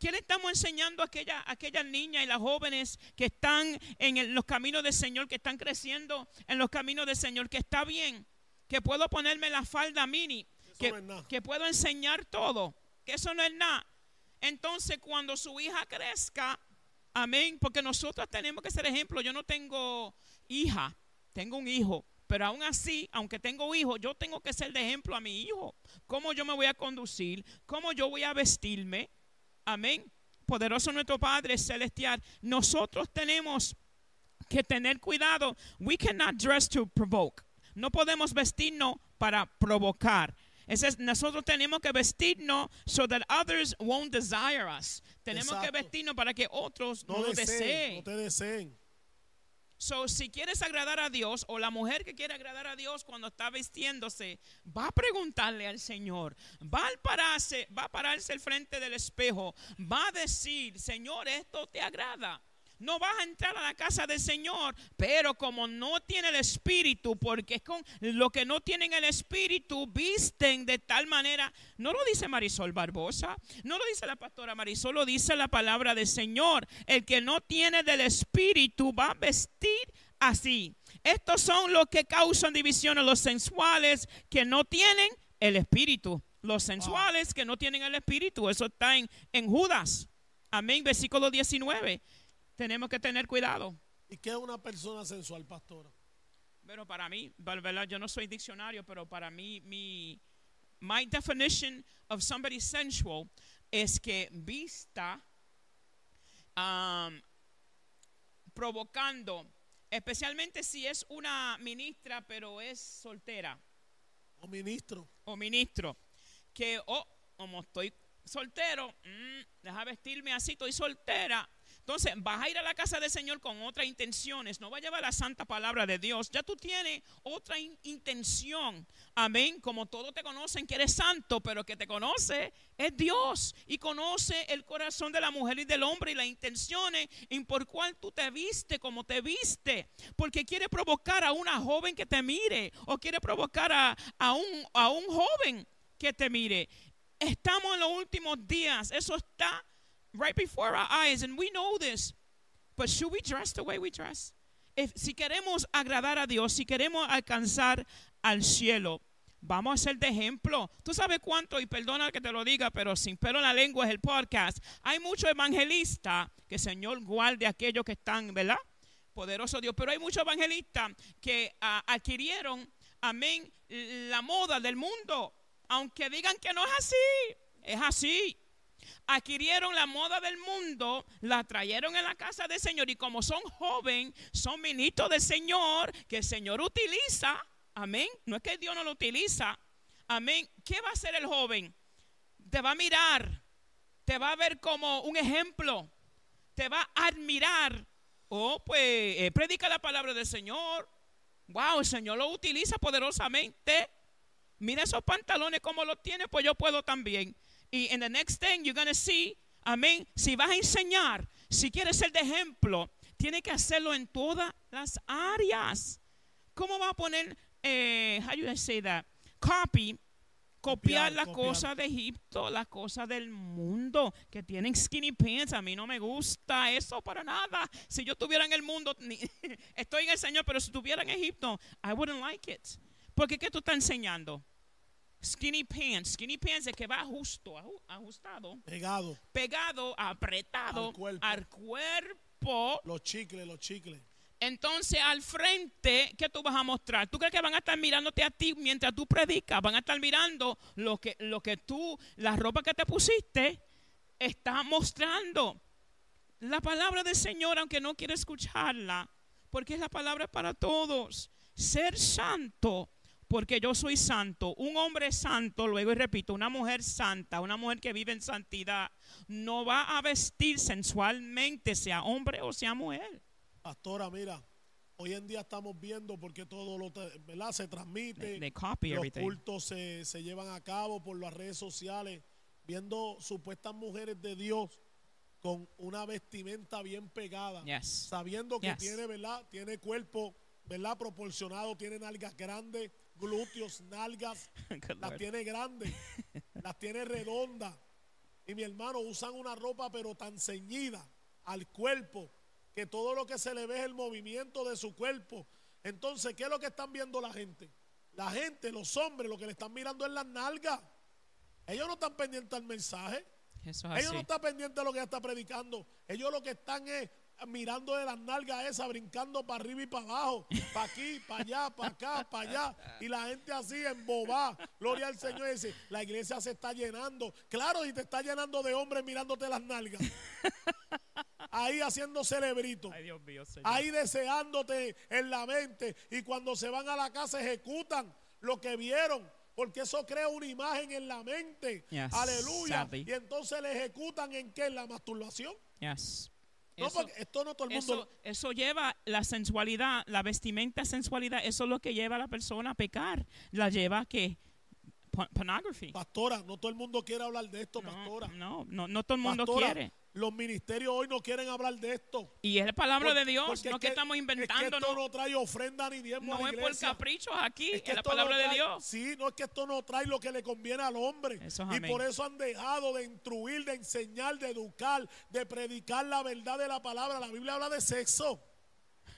¿Qué le estamos enseñando a aquella- a aquellas niñas y las jóvenes que están en el- los caminos del Señor, que están creciendo en los caminos del Señor? Que está bien, que puedo ponerme la falda mini, que, no que puedo enseñar todo, que eso no es nada. Entonces, cuando su hija crezca, amén, porque nosotros tenemos que ser ejemplo. Yo no tengo hija, tengo un hijo, pero aún así, aunque tengo hijo, yo tengo que ser de ejemplo a mi hijo. ¿Cómo yo me voy a conducir? ¿Cómo yo voy a vestirme? Amén. Poderoso nuestro Padre celestial. Nosotros tenemos que tener cuidado. We cannot dress to provoke. No podemos vestirnos para provocar. Es- nosotros tenemos que vestirnos so that others won't desire us. Tenemos que Exacto. vestirnos para que otros No, no, deseen. no te deseen. So, si quieres agradar a Dios o la mujer que quiere agradar a Dios cuando está vistiéndose, va a preguntarle al Señor, va a pararse, va a pararse al frente del espejo, va a decir, Señor, esto te agrada. No vas a entrar a la casa del Señor, pero como no tiene el espíritu, porque es con lo que no tienen el espíritu, visten de tal manera. No lo dice Marisol Barbosa, no lo dice la pastora Marisol, lo dice la palabra del Señor. El que no tiene del espíritu va a vestir así. Estos son los que causan divisiones, los sensuales que no tienen el espíritu. Los sensuales que no tienen el espíritu. Eso está en, en Judas. Amén, versículo 19. Tenemos que tener cuidado. ¿Y qué es una persona sensual, pastora? Pero para mí, ¿verdad? yo no soy diccionario, pero para mí, mi my definition of somebody sensual es que vista um, provocando, especialmente si es una ministra, pero es soltera O ministro. o ministro, que, oh, como estoy soltero, mm, deja vestirme así, estoy soltera. Entonces, vas a ir a la casa del Señor con otras intenciones, no va a llevar la santa palabra de Dios. Ya tú tienes otra in- intención. Amén. Como todos te conocen que eres santo, pero que te conoce es Dios y conoce el corazón de la mujer y del hombre y las intenciones en por cual tú te viste como te viste. Porque quiere provocar a una joven que te mire o quiere provocar a, a un, a un joven que te mire. Estamos en los últimos días. Eso está right before our eyes and we know this. But should we dress the way we dress? If- si queremos agradar a Dios, si queremos alcanzar al cielo, vamos a ser de ejemplo. Tú sabes cuánto, y perdona que te lo diga, pero sin pelo en la lengua es el podcast. Hay muchos evangelistas, que Señor guarde a aquellos que están, ¿verdad? Poderoso Dios. Pero hay muchos evangelistas que ah, adquirieron, amén, la moda del mundo. Aunque digan que no es así, es así adquirieron la moda del mundo, la trajeron en la casa del Señor y como son joven, son ministros del Señor que el Señor utiliza. Amén. No es que Dios no lo utiliza. Amén. ¿Qué va a hacer el joven? Te va a mirar, te va a ver como un ejemplo, te va a admirar. Oh, pues eh, predica la palabra del Señor. Wow, el Señor lo utiliza poderosamente. Mira esos pantalones como los tiene, pues yo puedo también. Y en the next thing you're going to see, amén, si vas a enseñar, si quieres ser de ejemplo, tiene que hacerlo en todas las áreas. ¿Cómo va a poner, eh, how do I say that? Copy, copiar las cosas de Egipto, las cosas del mundo, que tienen skinny pants. A mí no me gusta eso para nada. Si yo estuviera en el mundo, ni- <laughs> estoy en el Señor, pero si estuviera en Egipto, I wouldn't like it. Porque ¿qué tú estás enseñando? Skinny pants. Skinny pants es que va justo, aju- ajustado, Pegado. pegado, apretado Al cuerpo. al cuerpo. Los chicles, los chicles. Entonces, al frente, ¿qué tú vas a mostrar? ¿Tú crees que van a estar mirándote a ti mientras tú predicas? Van a estar mirando lo que, lo que tú, la ropa que te pusiste, está mostrando. La palabra del Señor, aunque no quiere escucharla, porque es la palabra para todos. Ser santo, porque yo soy santo. Un hombre santo, luego y repito, una mujer santa, una mujer que vive en santidad, no va a vestir sensualmente, sea hombre o sea mujer. Pastora, mira, hoy en día estamos viendo porque todo lo ¿verdad? se transmite. They, they los everything. cultos se, se llevan a cabo por las redes sociales, viendo supuestas mujeres de Dios con una vestimenta bien pegada, Yes. sabiendo que Yes. tiene, ¿verdad? Tiene cuerpo, ¿verdad? Proporcionado, tiene nalgas grandes, glúteos, nalgas, <laughs> <laughs> las tiene grandes, las tiene redondas. Y mi hermano usan una ropa pero tan ceñida al cuerpo que todo lo que se le ve es el movimiento de su cuerpo. Entonces, ¿qué es lo que están viendo la gente? La gente, los hombres, lo que le están mirando es las nalgas. Ellos no están pendientes al mensaje. Eso Ellos no están pendientes de lo que ella está predicando. Ellos lo que están es mirando de las nalgas esas, brincando para arriba y para abajo, para aquí, para allá, para acá, para allá. Y la gente así embobada. Gloria al Señor. Dice, la iglesia se está llenando. Claro, y te está llenando de hombres mirándote las nalgas. Ahí haciendo cerebrito. Ay, Dios mío, Señor. Ahí deseándote en la mente. Y cuando se van a la casa ejecutan lo que vieron. Porque eso crea una imagen en la mente. Yes, Aleluya. sadly. Y entonces le ejecutan en qué? En la masturbación. Yes. No, Eso, porque esto no todo el mundo. eso, eso lleva la sensualidad, la vestimenta sensualidad, eso es lo que lleva a la persona a pecar. La lleva a que pornography. Pastora, no todo el mundo quiere hablar de esto, pastora. No, no, no, no todo el mundo Pastora, quiere. Los ministerios hoy no quieren hablar de esto. Y es la palabra Por- de Dios, no es que, estamos es inventando, que esto no, trae ofrenda ni diezmo a no la es por caprichos aquí, es, que la no palabra de Dios. Sí, no es que esto no trae lo que le conviene al hombre. Eso es y amén. por eso han dejado de instruir, de enseñar, de educar, de predicar la verdad de la palabra. La Biblia habla de sexo.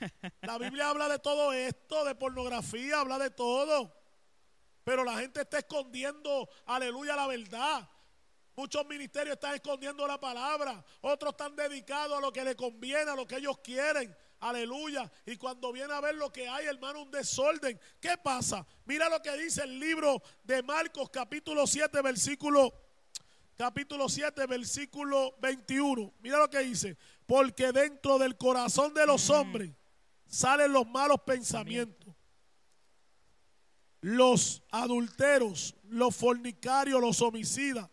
<laughs> La Biblia habla de todo esto, de pornografía, habla de todo. Pero la gente está escondiendo, aleluya, la verdad. Muchos ministerios están escondiendo la palabra. Otros están dedicados a lo que les conviene, a lo que ellos quieren. Aleluya. Y cuando viene a ver lo que hay, hermano, un desorden. ¿Qué pasa? Mira lo que dice el libro de Marcos, capítulo 7, versículo capítulo 7, versículo 21. Mira lo que dice. Porque dentro del corazón de los hombres salen los malos pensamientos. Los adulteros, los fornicarios, los homicidas,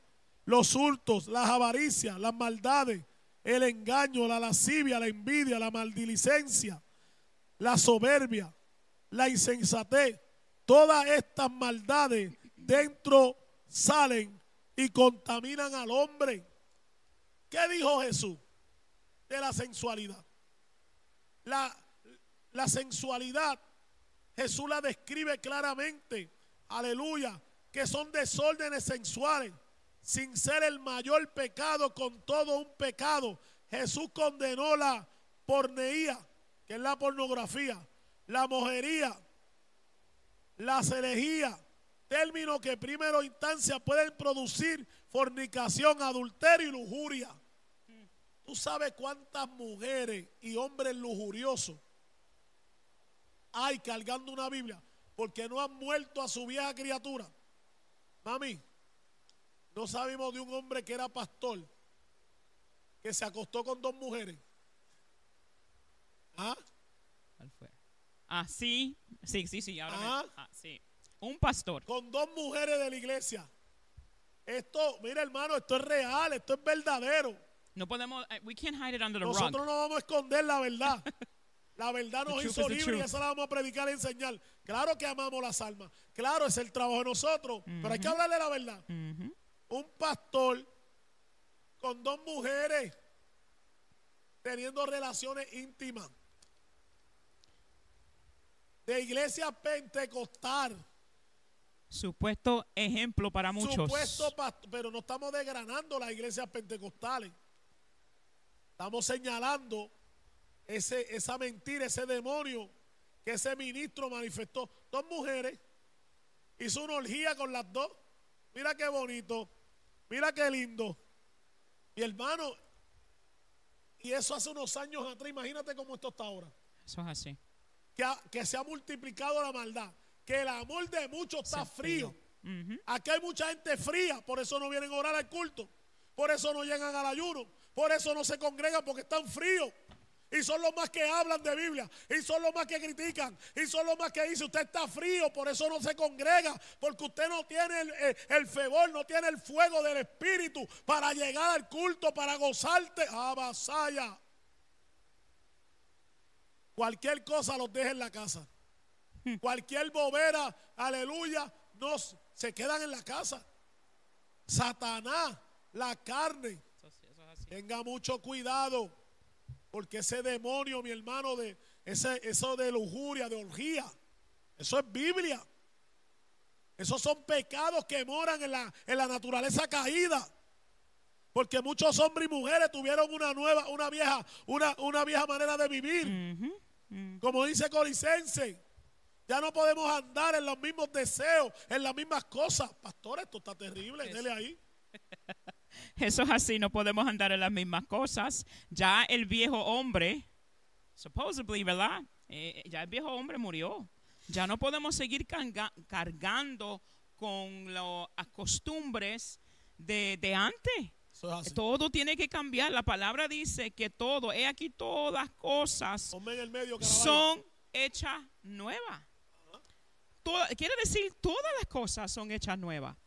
los hurtos, las avaricias, las maldades, el engaño, la lascivia, la envidia, la maldilicencia, la soberbia, la insensatez. Todas estas maldades dentro salen y contaminan al hombre. ¿Qué dijo Jesús de la sensualidad? La, la sensualidad, Jesús la describe claramente, aleluya, que son desórdenes sensuales, sin ser el mayor pecado con todo un pecado. Jesús condenó la porneía, que es la pornografía, la mojería, la celejía, términos que en primera instancia pueden producir fornicación, adulterio y lujuria. ¿Tú sabes cuántas mujeres y hombres lujuriosos hay cargando una Biblia porque no han muerto a su vieja criatura? Mami, no sabemos de un hombre que era pastor que se acostó con dos mujeres. ¿Ah? ¿Cuál fue? Ah, sí, sí, sí, sí. Ahora me- Ah. ah, sí. Un pastor. con dos mujeres de la iglesia. Esto, mira hermano, esto es real, esto es verdadero. No podemos, eh, we can't hide it under the Nosotros rug. no vamos a esconder la verdad. <laughs> La verdad nos hizo libres y esa la vamos a predicar y enseñar. Claro que amamos las almas. Claro, es el trabajo de nosotros. Pero hay que hablarle la verdad. Ujú. Un pastor con dos mujeres teniendo relaciones íntimas. De iglesia pentecostal. Supuesto ejemplo para muchos. Supuesto pero no estamos desgranando las iglesias pentecostales. Estamos señalando ese, esa mentira, ese demonio que ese ministro manifestó. Dos mujeres, hizo una orgía con las dos. Mira qué bonito, mira qué lindo. Mi hermano, y eso hace unos años atrás, imagínate cómo esto está ahora. Eso es así. Que, ha- que se ha multiplicado la maldad, que el amor de muchos está frío. Aquí hay mucha gente fría, por eso no vienen a orar al culto. Por eso no llegan al ayuno. Por eso no se congregan porque están fríos. Y son los más que hablan de Biblia. Y son los más que critican. Y son los más que dicen, usted está frío, por eso no se congrega. Porque usted no tiene el, el, el fervor, no tiene el fuego del Espíritu para llegar al culto, para gozarte. Abasaya. Cualquier cosa los deja en la casa. Cualquier bobera, aleluya, no se quedan en la casa. Satanás, la carne. Eso sí, eso es así. Tenga mucho cuidado, porque ese demonio, mi hermano, de ese, eso de lujuria, de orgía, eso es Biblia. Esos son pecados que moran en la, en la naturaleza caída. Porque muchos hombres y mujeres tuvieron una nueva, una vieja, una, una vieja manera de vivir. Como dice Colicense, ya no podemos andar en los mismos deseos, en las mismas cosas. Pastor, esto está terrible, dele ahí. <laughs> <laughs> Eso es así, no podemos andar en las mismas cosas. Ya el viejo hombre, supposedly, ¿verdad? Eh, ya el viejo hombre murió. Ya no podemos seguir carga- cargando con las costumbres de, de antes. Todo tiene que cambiar. La palabra dice que todo, he aquí todas cosas el medio, son hechas nuevas. Toda- quiere decir, todas las cosas son hechas nuevas.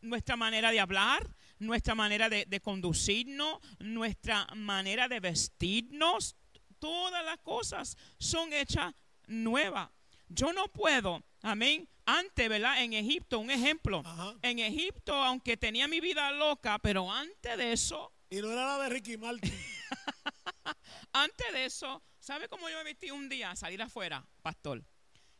Nuestra manera de hablar, nuestra manera de, de conducirnos, nuestra manera de vestirnos, todas las cosas son hechas nuevas. Yo no puedo, amén. Antes, ¿verdad? En Egipto, un ejemplo. Ajá. En Egipto, aunque tenía mi vida loca, pero antes de eso, Y no era la de Ricky Martin. <laughs> Antes de eso, ¿sabe cómo yo me vestí un día? Salir afuera, pastor.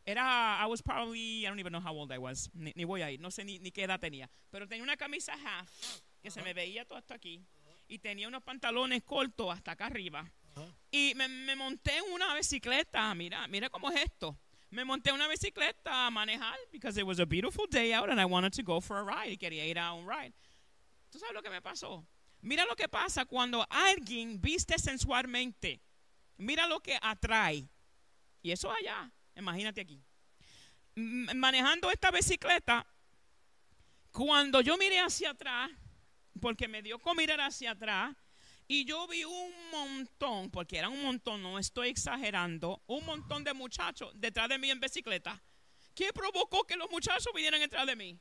Era, I was probably, I don't even know how old I was. Ni, ni voy a ir, no sé ni, ni qué edad tenía. Pero tenía una camisa half que se me veía todo hasta aquí. Y tenía unos pantalones cortos hasta acá arriba. Ajá. Y me, me monté en una bicicleta. Mira, mira cómo es esto. Me monté en una bicicleta a manejar because it was a beautiful day out and I wanted to go for a ride. Y quería ir a un ride. ¿Tú sabes lo que me pasó? Mira lo que pasa cuando alguien viste sensualmente. Mira lo que atrae. Y eso allá, imagínate aquí. M- manejando esta bicicleta, cuando yo miré hacia atrás, porque me dio con mirar hacia atrás, y yo vi un montón, porque era un montón, no estoy exagerando, un montón de muchachos detrás de mí en bicicleta. ¿Qué provocó que los muchachos vinieran detrás de mí?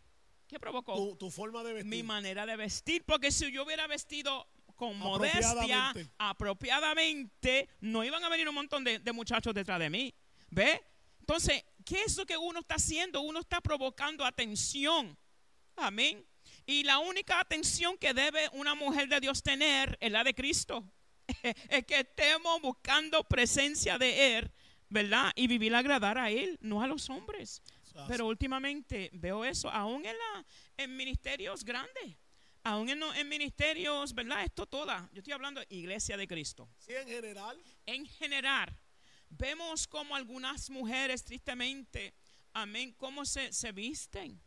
¿Qué provocó? Tu, tu forma de vestir. mi manera de vestir, porque si yo hubiera vestido con modestia, Apropiadamente. apropiadamente, no iban a venir un montón de, de muchachos detrás de mí. ¿Ve? Entonces, ¿qué es lo que uno está haciendo? Uno está provocando atención. Amén. Y la única atención que debe una mujer de Dios tener es la de Cristo. <laughs> es que estemos buscando presencia de Él, ¿verdad? Y vivir agradar a Él, no a los hombres. Pero últimamente veo eso, aún en, la, en ministerios grandes, aún en, en ministerios, ¿verdad? Esto toda, yo estoy hablando de iglesia de Cristo. Sí, en general. En general, vemos como algunas mujeres, tristemente, amén, cómo se, se visten.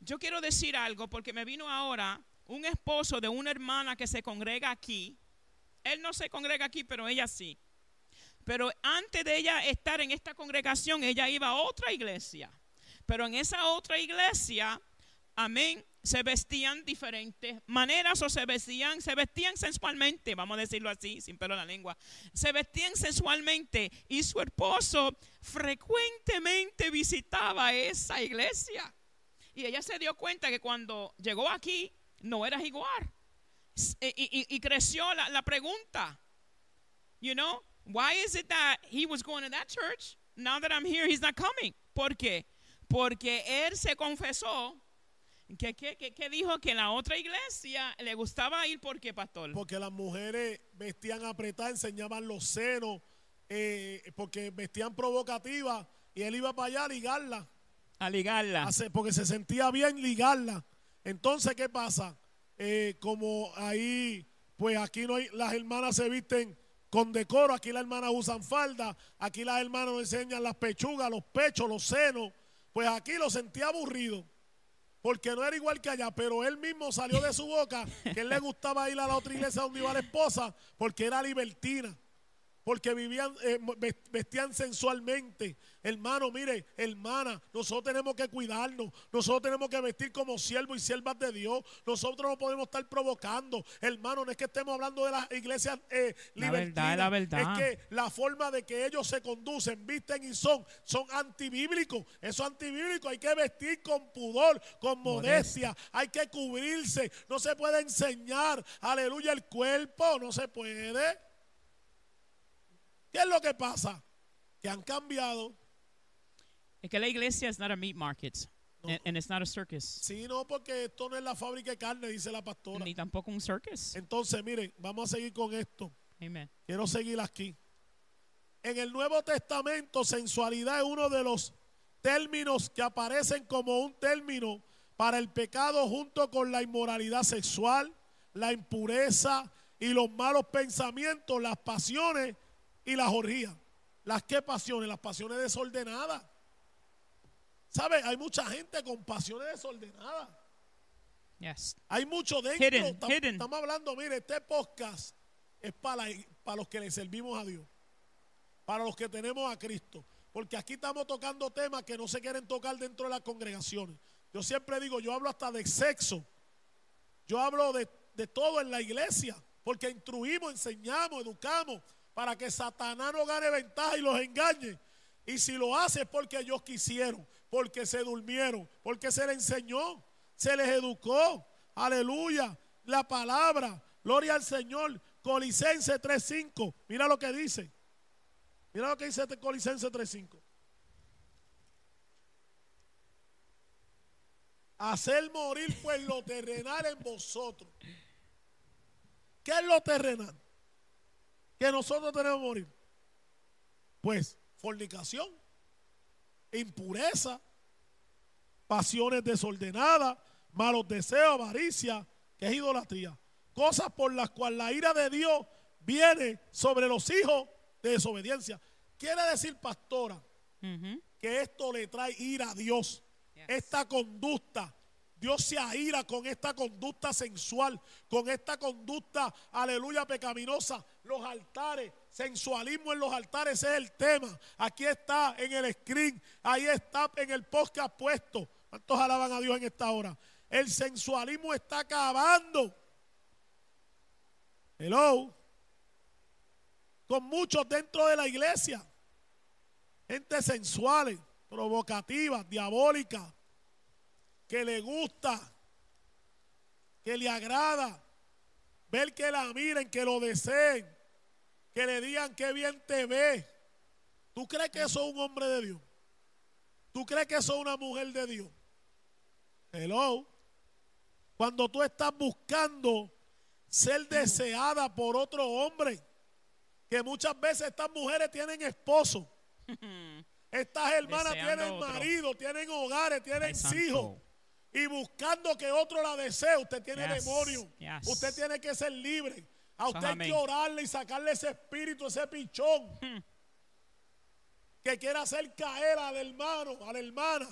Yo quiero decir algo porque me vino ahora un esposo de una hermana que se congrega aquí. Él no se congrega aquí, pero ella sí. Pero antes de ella estar en esta congregación, ella iba a otra iglesia. Pero en esa otra iglesia, amén, se vestían diferentes maneras o se vestían, se vestían sensualmente, vamos a decirlo así, sin pelo en la lengua. Se vestían sensualmente y su esposo frecuentemente visitaba esa iglesia. Y ella se dio cuenta que cuando llegó aquí no era igual. Y, creció la, pregunta, you know, why is it that he was going to that church? Now that I'm here, he's not coming. ¿Por qué? Porque él se confesó que, que, que- que dijo que la otra iglesia le gustaba ir porque, pastor. Porque las mujeres vestían apretadas, enseñaban los senos, eh, porque vestían provocativas y él iba para allá a ligarla. A ligarla. porque se sentía bien ligarla. Entonces, ¿qué pasa? Eh, como ahí, pues aquí no hay, las hermanas se visten con decoro, aquí las hermanas usan falda, aquí las hermanas nos enseñan las pechugas, los pechos, los senos. Pues aquí lo sentía aburrido, porque no era igual que allá, pero él mismo salió de su boca que él le gustaba ir a la otra iglesia donde iba la esposa, porque era libertina porque vivían, eh, ves- vestían sensualmente. Hermano, mire, hermana, nosotros tenemos que cuidarnos, nosotros tenemos que vestir como siervos y siervas de Dios, nosotros no podemos estar provocando. Hermano, no es que estemos hablando de las iglesias eh, La verdad, la verdad. es que la forma de que ellos se conducen, visten y son, son antibíblicos. Eso es antibíblico, hay que vestir con pudor, con modestia, hay que cubrirse, no se puede enseñar, aleluya, el cuerpo, no se puede. ¿Qué es lo que pasa? Que han cambiado. Es que la iglesia es not a meat market. No. And, and it's not a circus. Sí, no, porque esto no es la fábrica de carne, dice la pastora. Ni tampoco un circus. Entonces, miren, vamos a seguir con esto. Amen. Quiero seguir aquí. En el Nuevo Testamento, sensualidad es uno de los términos que aparecen como un término para el pecado junto con la inmoralidad sexual, la impureza y los malos pensamientos, las pasiones y las orgías. ¿Las qué pasiones? Las pasiones desordenadas. ¿Sabe? Hay mucha gente con pasiones desordenadas. Yes. Hay mucho dentro. Hidden, hidden. Estamos hablando, mire, este podcast es para, para los que le servimos a Dios, para los que tenemos a Cristo. Porque aquí estamos tocando temas que no se quieren tocar dentro de las congregaciones. Yo siempre digo, yo hablo hasta de sexo. Yo hablo de, de todo en la iglesia. Porque instruimos, enseñamos, educamos para que Satanás no gane ventaja y los engañe. Y si lo hace es porque ellos quisieron, porque se durmieron, porque se les enseñó, se les educó. Aleluya. La palabra, gloria al Señor. Colicense 3.5. Mira lo que dice. Mira lo que dice este Colicense 3.5. Hacer morir pues lo terrenal en vosotros. ¿Qué es lo terrenal? Que nosotros tenemos que morir. Pues fornicación, impureza, pasiones desordenadas, malos deseos, avaricia, que es idolatría. Cosas por las cuales la ira de Dios viene sobre los hijos de desobediencia. Quiere decir, pastora, que esto le trae ira a Dios. Yes. Esta conducta. Dios se aira con esta conducta sensual, con esta conducta, aleluya, pecaminosa. Los altares, sensualismo en los altares, es el tema. Aquí está en el screen, ahí está en el podcast puesto. ¿Cuántos alaban a Dios en esta hora? El sensualismo está acabando. Hello. Con muchos dentro de la iglesia. Gente sensuales, provocativas, diabólicas, que le gusta, que le agrada, ver que la miren, que lo deseen, que le digan que bien te ve. ¿Tú crees que eso es un hombre de Dios? ¿Tú crees que eso es una mujer de Dios? Hello. Cuando tú estás buscando ser deseada por otro hombre, que muchas veces estas mujeres tienen esposo. <laughs> Estas hermanas Deseando tienen otro. marido, tienen hogares, tienen hijos. Y buscando que otro la desee, usted tiene Yes, demonio. yes. Usted tiene que ser libre. A usted hay que orarle y sacarle ese espíritu, ese pichón. Hmm. Que quiera hacer caer al hermano, a la hermana.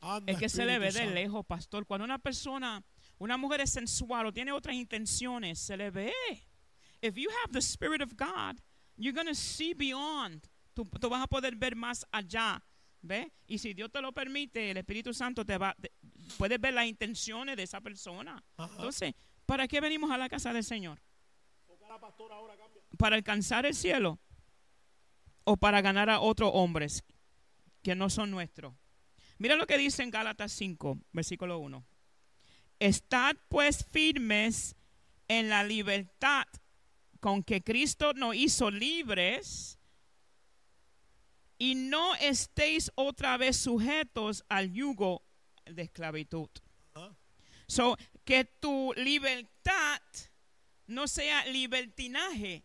Anda, Es que se le ve de lejos, pastor. Cuando una persona, una mujer es sensual o tiene otras intenciones, se le ve. If you have the Spirit of God, you're going to see beyond. Tú, tú vas a poder ver más allá. ¿Ve? Y si Dios te lo permite, el Espíritu Santo te va, te- puedes ver las intenciones de esa persona. Ajá. Entonces, ¿para qué venimos a la casa del Señor? ¿Para alcanzar el cielo? ¿O para ganar a otros hombres que no son nuestros? Mira lo que dice en Gálatas 5, versículo 1. Estad pues firmes en la libertad con que Cristo nos hizo libres y no estéis otra vez sujetos al yugo de esclavitud. So, que tu libertad no sea libertinaje,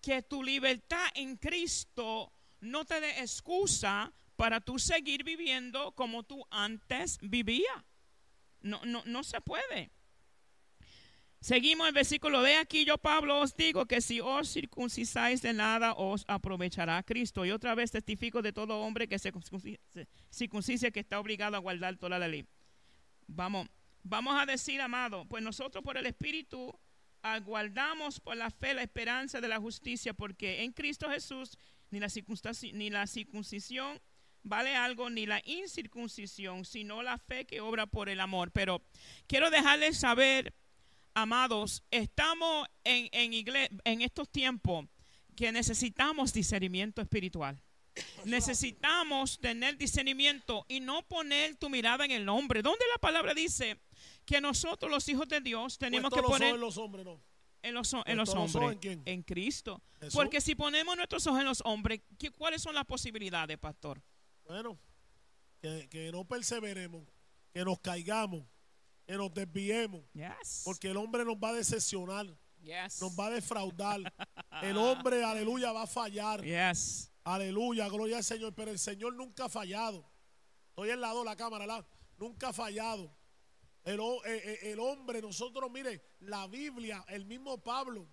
que tu libertad en Cristo no te dé excusa para tú seguir viviendo como tú antes vivías. No, no, no se puede. Seguimos el versículo de aquí, yo Pablo os digo que si os circuncisáis de nada os aprovechará Cristo. Y otra vez testifico de todo hombre que se circuncise- se circuncise que está obligado a guardar toda la ley. Vamos, vamos a decir, amado, pues nosotros por el Espíritu aguardamos por la fe la esperanza de la justicia, porque en Cristo Jesús ni la, ni la circuncisión vale algo, ni la incircuncisión, sino la fe que obra por el amor. Pero quiero dejarles saber, amados, estamos en, en, en estos tiempos que necesitamos discernimiento espiritual. Necesitamos tener discernimiento y no poner tu mirada en el hombre. ¿Dónde la palabra dice que nosotros los hijos de Dios tenemos que poner en los hombres, no. en los, en los hombres? en Cristo. Porque si ponemos nuestros ojos en los hombres, ¿qué- ¿cuáles son las posibilidades, pastor? Bueno, que, que no perseveremos, que nos caigamos, que nos desviemos, Yes. porque el hombre nos va a decepcionar, yes. nos va a defraudar. <laughs> El hombre, aleluya, va a fallar. Yes. Aleluya, gloria al Señor. Pero el Señor nunca ha fallado. Estoy al lado de la cámara, ¿la? nunca ha fallado. El, ho- eh, eh, el hombre, nosotros, mire, la Biblia, el mismo Pablo,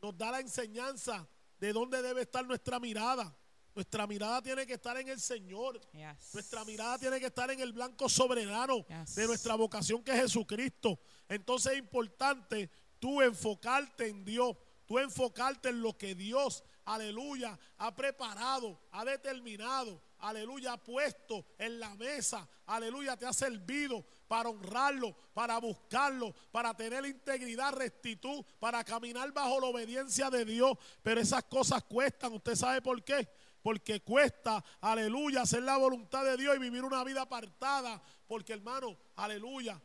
nos da la enseñanza de dónde debe estar nuestra mirada. Nuestra mirada tiene que estar en el Señor. Yes. Nuestra mirada tiene que estar en el blanco soberano Yes. de nuestra vocación que es Jesucristo. Entonces es importante tú enfocarte en Dios, tú enfocarte en lo que Dios, aleluya, ha preparado, ha determinado, aleluya, ha puesto en la mesa, aleluya, te ha servido para honrarlo, para buscarlo, para tener integridad, rectitud, para caminar bajo la obediencia de Dios. Pero esas cosas cuestan, ¿usted sabe por qué? Porque cuesta, aleluya, hacer la voluntad de Dios y vivir una vida apartada. Porque hermano, aleluya,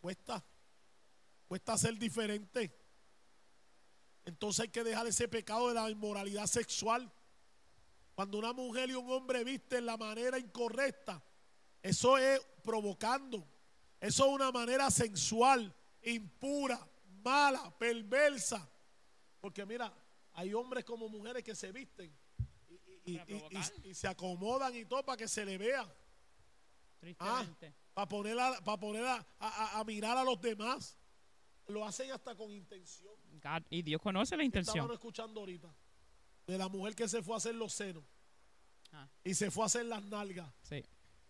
cuesta, cuesta ser diferente. Entonces hay que dejar ese pecado de la inmoralidad sexual. Cuando una mujer y un hombre visten la manera incorrecta, eso es provocando. Eso es una manera sensual, impura, mala, perversa. Porque mira, hay hombres como mujeres que se visten y, se acomodan y todo para que se le vea. Ah, Tristemente. para poner, a, para poner a, a- a mirar a los demás. Lo hacen hasta con intención. God- y Dios conoce la intención. Estábamos escuchando ahorita de la mujer que se fue a hacer los senos Ah. y se fue a hacer las nalgas. Sí.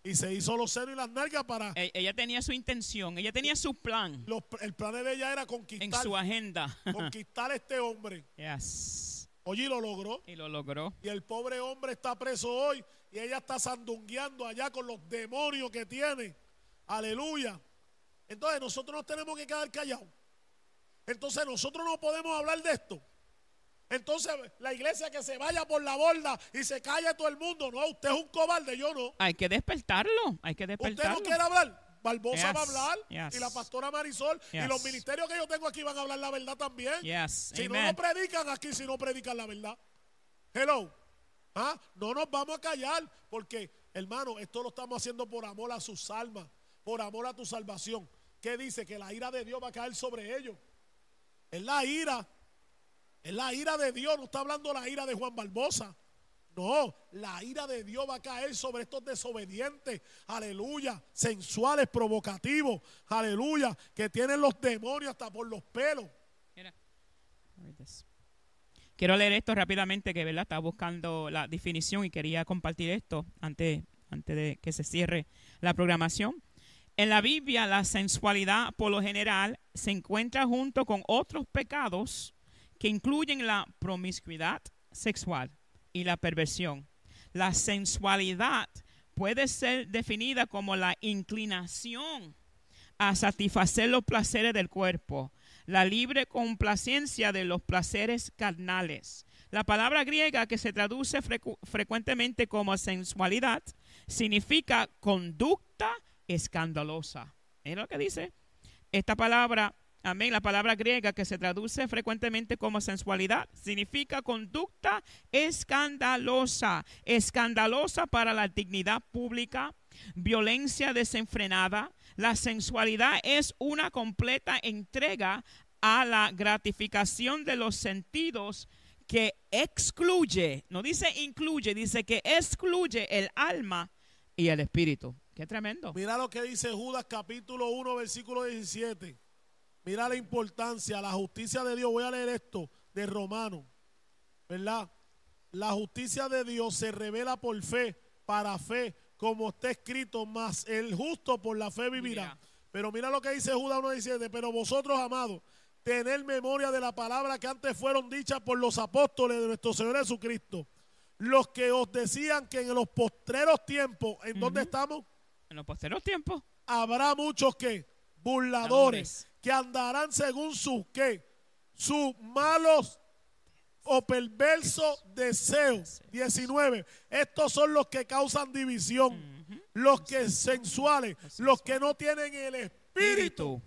Y se hizo los senos y las nalgas para. E- Ella tenía su intención, ella tenía su plan los- el plan de ella era en conquistar, su agenda. <laughs> conquistar a este hombre. yes. Oye, y lo logró. Y lo logró. Y el pobre hombre está preso hoy y ella está sandungueando allá con los demonios que tiene. Aleluya. Entonces nosotros nos tenemos que quedar callados. Entonces nosotros no podemos hablar de esto. Entonces la iglesia que se vaya por la borda y se calle todo el mundo. No, usted es un cobarde, yo no. Hay que despertarlo, hay que Usted despertarlo. no quiere hablar. Barbosa Yes, va a hablar yes. y la pastora Marisol y los ministerios que yo tengo aquí van a hablar la verdad también. Si no, no predican aquí, si no predican la verdad. Hello. ¿Ah? No nos vamos a callar porque, hermano, esto lo estamos haciendo por amor a sus almas, por amor a tu salvación. ¿Qué dice? Que la ira de Dios va a caer sobre ellos. Es la ira. Es la ira de Dios. No está hablando la ira de Juan Barbosa. No, la ira de Dios va a caer sobre estos desobedientes, aleluya, sensuales, provocativos, aleluya, que tienen los demonios hasta por los pelos. Quiero leer esto rápidamente, que verdad estaba buscando la definición y quería compartir esto antes, antes de que se cierre la programación. En la Biblia, la sensualidad por lo general se encuentra junto con otros pecados que incluyen la promiscuidad sexual y la perversión. La sensualidad puede ser definida como la inclinación a satisfacer los placeres del cuerpo, la libre complacencia de los placeres carnales. La palabra griega que se traduce frecu- frecuentemente como sensualidad significa conducta escandalosa. ¿Es lo que dice? Esta palabra, amén, la palabra griega que se traduce frecuentemente como sensualidad significa conducta escandalosa, escandalosa para la dignidad pública, violencia desenfrenada. La sensualidad es una completa entrega a la gratificación de los sentidos que excluye, no dice incluye, dice que excluye el alma y el espíritu. Qué tremendo. Mira lo que dice Judas capítulo 1, versículo 17. Mira la importancia, la justicia de Dios. Voy a leer esto de Romano, ¿verdad? La justicia de Dios se revela por fe, para fe, como está escrito, más el justo por la fe vivirá. Pero mira lo que dice Judas 1.17, pero vosotros, amados, tened memoria de la palabra que antes fueron dichas por los apóstoles de nuestro Señor Jesucristo. Los que os decían que en los postreros tiempos, ¿en dónde estamos? En los posteriores tiempos. habrá muchos que Burladores. Que andarán según sus que sus malos o perversos deseos. 19 estos son los que causan división los que sensuales los que no tienen el espíritu.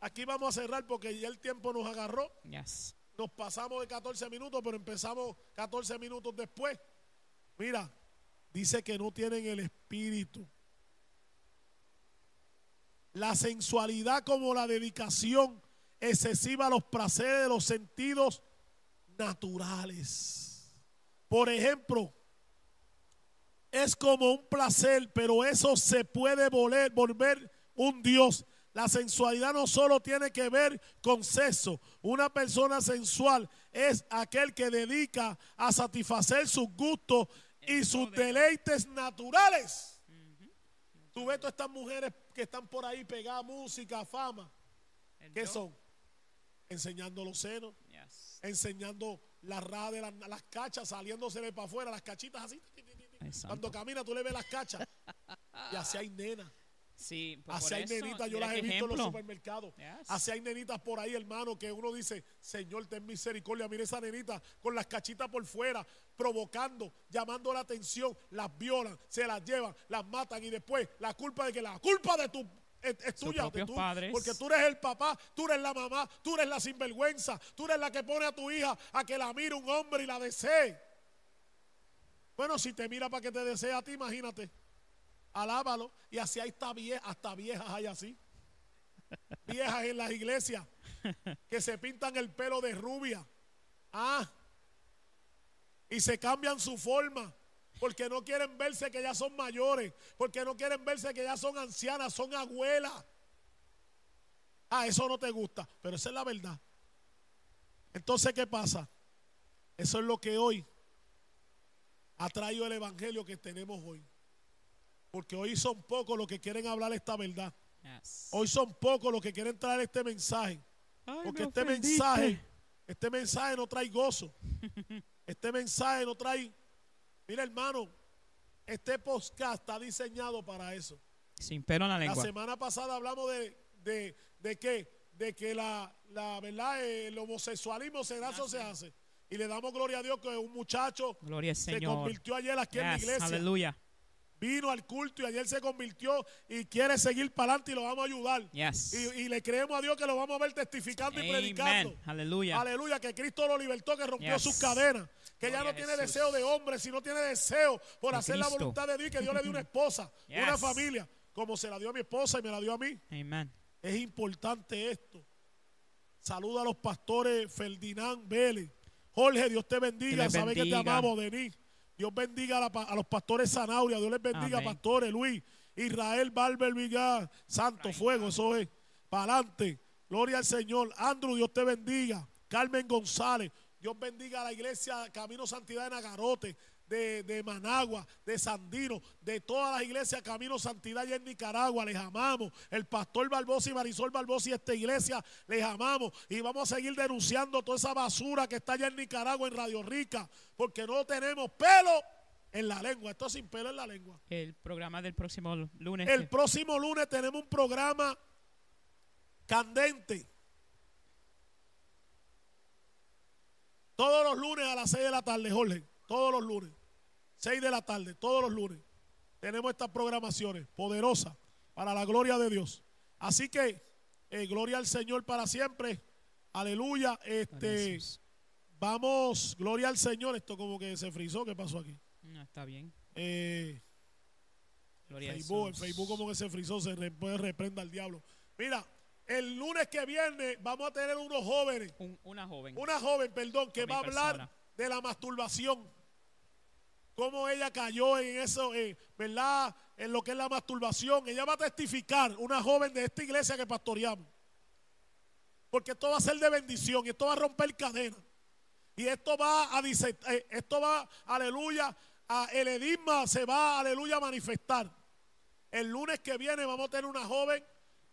Aquí vamos a cerrar porque ya el tiempo nos agarró. Yes. nos pasamos de 14 minutos pero empezamos 14 minutos después. Mira dice que no tienen el espíritu la sensualidad como la dedicación excesiva a los placeres de los sentidos naturales. Por ejemplo, es como un placer, pero eso se puede volver, volver un Dios. La sensualidad no solo tiene que ver con sexo. Una persona sensual es aquel que dedica a satisfacer sus gustos y sus deleites naturales. Tú ves todas estas mujeres que están por ahí pegadas música, fama. El ¿Qué son? Enseñando los senos, Yes. enseñando las rajas de las, las cachas, saliéndosele para afuera, las cachitas así. Ay, santo. Cuando camina tú le ves las cachas. <laughs> Y así hay nenas. Sí, pues Así hay eso, nenitas, yo las he visto en los supermercados. Yes. Así hay nenitas por ahí, hermano, que uno dice, Señor, ten misericordia. Mire esa nenita con las cachitas por fuera, provocando, llamando la atención. Las violan, se las llevan, las matan y después la culpa de que la culpa de tu es, es tuya, de tú, porque tú eres el papá, tú eres la mamá, tú eres la sinvergüenza, tú eres la que pone a tu hija a que la mire un hombre y la desee. Bueno, si te mira para que te desee a ti, imagínate. Alábalo. Y así hay hasta, vie- hasta viejas hay así. Viejas en las iglesias que se pintan el pelo de rubia. Ah. Y se cambian su forma. Porque no quieren verse que ya son mayores. Porque no quieren verse que ya son ancianas, son abuelas. Ah, eso no te gusta. Pero esa es la verdad. Entonces, ¿qué pasa? Eso es lo que hoy ha traído el evangelio que tenemos hoy. Porque hoy son pocos los que quieren hablar esta verdad. Yes. Hoy son pocos los que quieren traer este mensaje. Ay, Porque me este mensaje, este mensaje no trae gozo. <laughs> Este mensaje no trae. Mira, hermano, este podcast está diseñado para eso. Sin pelo en la La lengua. semana pasada hablamos de, de, de qué? De que la, la verdad, el homosexualismo se nace o se hace. Y le damos gloria a Dios que un muchacho Gloria al se convirtió ayer aquí en la iglesia. Aleluya. Vino al culto y ayer se convirtió y quiere seguir para adelante y lo vamos a ayudar. Yes. Y, y le creemos a Dios que lo vamos a ver testificando y predicando. Aleluya. Aleluya, que Cristo lo libertó, que rompió Yes. sus cadenas. Que ya no tiene deseo de hombre, sino tiene deseo por De hacer la voluntad de Dios y que Dios le dé una esposa, Yes. una familia, como se la dio a mi esposa y me la dio a mí. Amen. Es importante esto. Saluda a los pastores Ferdinand Vélez. Jorge, Dios te bendiga. Sabe que te amamos, Denis. Dios bendiga a, la pa- a los pastores Zanauria. Dios les bendiga, Amén. pastores Luis. Israel Barber Vigar. Santo fuego, eso es. Para adelante. Gloria al Señor. Andrew, Dios te bendiga. Carmen González. Dios bendiga a la iglesia Camino Santidad de Nagarote, de, de Managua, de Sandino, de todas las iglesias Camino Santidad allá en Nicaragua. Les amamos. El pastor Barbosa y Marisol Barbosa y esta iglesia les amamos. Y vamos a seguir denunciando toda esa basura que está allá en Nicaragua, en Radio Rica, porque no tenemos pelo en la lengua. Esto es sin pelo en la lengua. El programa del próximo lunes. El próximo lunes tenemos un programa candente. Todos los lunes a las 6 de la tarde, Jorge. Todos los lunes. 6 de la tarde, todos los lunes. Tenemos estas programaciones poderosas para la gloria de Dios. Así que, eh, gloria al Señor para siempre. Aleluya. Este, vamos, gloria al Señor. Esto como que se frizó. ¿Qué pasó aquí? No, está bien. Eh, Gloria Facebook. Facebook como que se frizó, se re- puede reprenda al diablo. Mira, el lunes que viene vamos a tener unos jóvenes, Un- una joven. una joven, perdón, que va a hablar persona. de la masturbación. Cómo ella cayó en eso, eh, ¿verdad? En lo que es la masturbación. Ella va a testificar, una joven de esta iglesia que pastoreamos. Porque esto va a ser de bendición y esto va a romper cadenas. Y esto va a eh, esto va, aleluya, a el edisma se va, aleluya, a manifestar. El lunes que viene vamos a tener una joven,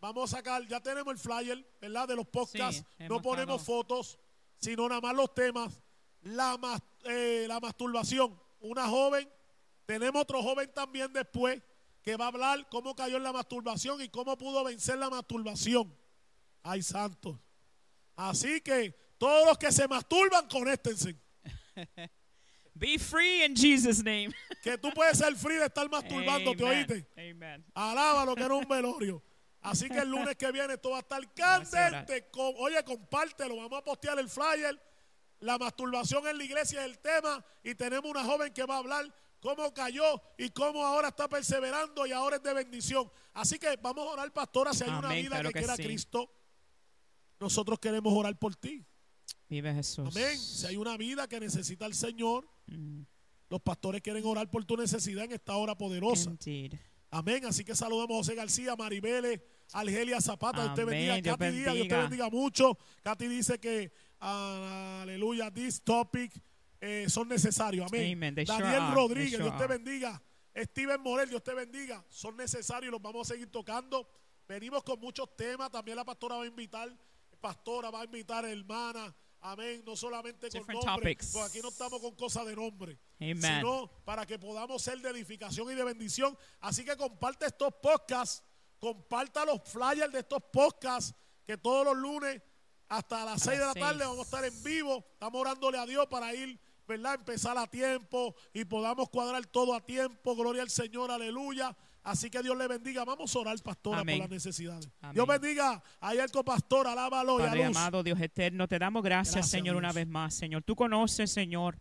vamos a sacar, ya tenemos el flyer, ¿verdad? De los podcasts, Sí, no ponemos fotos, sino nada más los temas. La, eh, la masturbación, una joven, tenemos otro joven también después que va a hablar cómo cayó en la masturbación y cómo pudo vencer la masturbación. Ay, santos. Así que todos los que se masturban, conéctense. <laughs> Be free in Jesus' name. <laughs> Que tú puedes ser free de estar masturbando, ¿te oíste? Amen. Alaba lo que era un <laughs> velorio. Así que el lunes que viene esto va a estar candente. Con- oye, compártelo. Vamos a postear el flyer. La masturbación en la iglesia es el tema. Y tenemos una joven que va a hablar cómo cayó y cómo ahora está perseverando y ahora es de bendición. Así que vamos a orar, pastora, si hay una vida claro que, que quiera sí. Cristo. Nosotros queremos orar por ti. Vive Jesús. Amén. Si hay una vida que necesita el Señor, Mm, los pastores quieren orar por tu necesidad en esta hora poderosa. indeed. Amén. Así que saludamos a José García, Maribeles, Argelia Zapata. Amén. bendiga. Dios Katy Dios te bendiga. mucho. Katy dice que, aleluya, this topic eh, son necesarios. Amén. Amen. Sure Daniel. Rodríguez, sure Dios te bendiga. Steven Morel, Dios te bendiga. Son necesarios y los vamos a seguir tocando. Venimos con muchos temas. También la pastora va a invitar, pastora va a invitar hermana. Amén. No solamente con nombre, topics. porque aquí no estamos con cosas de nombre Amen. sino para que podamos ser de edificación y de bendición. Así que comparte estos podcasts, comparta los flyers de estos podcasts, que todos los lunes hasta las 6 de la tarde vamos a estar en vivo. Estamos orándole a Dios para ir, ¿verdad? Empezar a tiempo y podamos cuadrar todo a tiempo. Gloria al Señor, aleluya. Así que Dios le bendiga. Vamos a orar, pastora, Amén. por las necesidades. Amén. Dios bendiga a el pastor, alábalo y a Padre luz. amado, Dios eterno, te damos gracias, Gracias, Señor, una vez más, Señor. Tú conoces, Señor,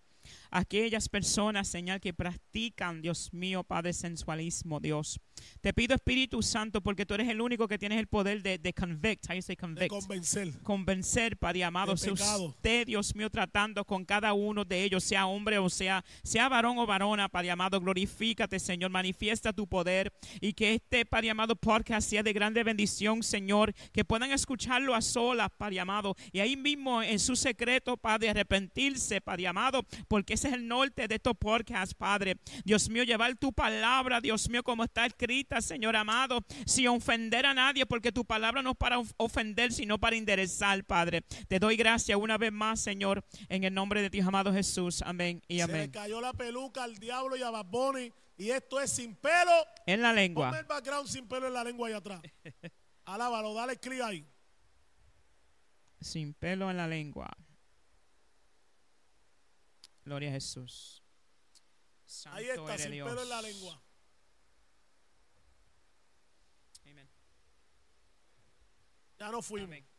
aquellas personas, Señor, que practican, Dios mío, Padre, sensualismo, Dios. Te pido, Espíritu Santo, porque tú eres el único que tienes el poder de, de convict, how you say de convict, convencer. convencer, Padre amado, sea usted, Dios mío, tratando con cada uno de ellos, sea hombre o sea, sea varón o varona, Padre amado, glorifícate, Señor, manifiesta tu poder y que este, Padre amado, podcast sea de grande bendición, Señor, que puedan escucharlo a solas, Padre amado, y ahí mismo en su secreto, Padre, arrepentirse, Padre amado, porque ese es el norte de estos podcasts, Padre. Dios mío, llevar tu palabra, Dios mío, como está escrita, Señor amado, sin ofender a nadie, porque tu palabra no es para of- ofender, sino para enderezar, Padre. Te doy gracias una vez más, Señor, en el nombre de Dios amado Jesús. Amén y Se le amén. cayó la peluca al diablo y a Bad Bunny, Y esto es sin pelo. En la Ponme lengua. el background sin pelo en la lengua ahí atrás. <laughs> Alábalo, dale clic ahí. Sin pelo en la lengua. Gloria a Jesús. Santo Ahí está, sin Dios. pelo en la lengua. Amén. Ya no fuimos. Amén.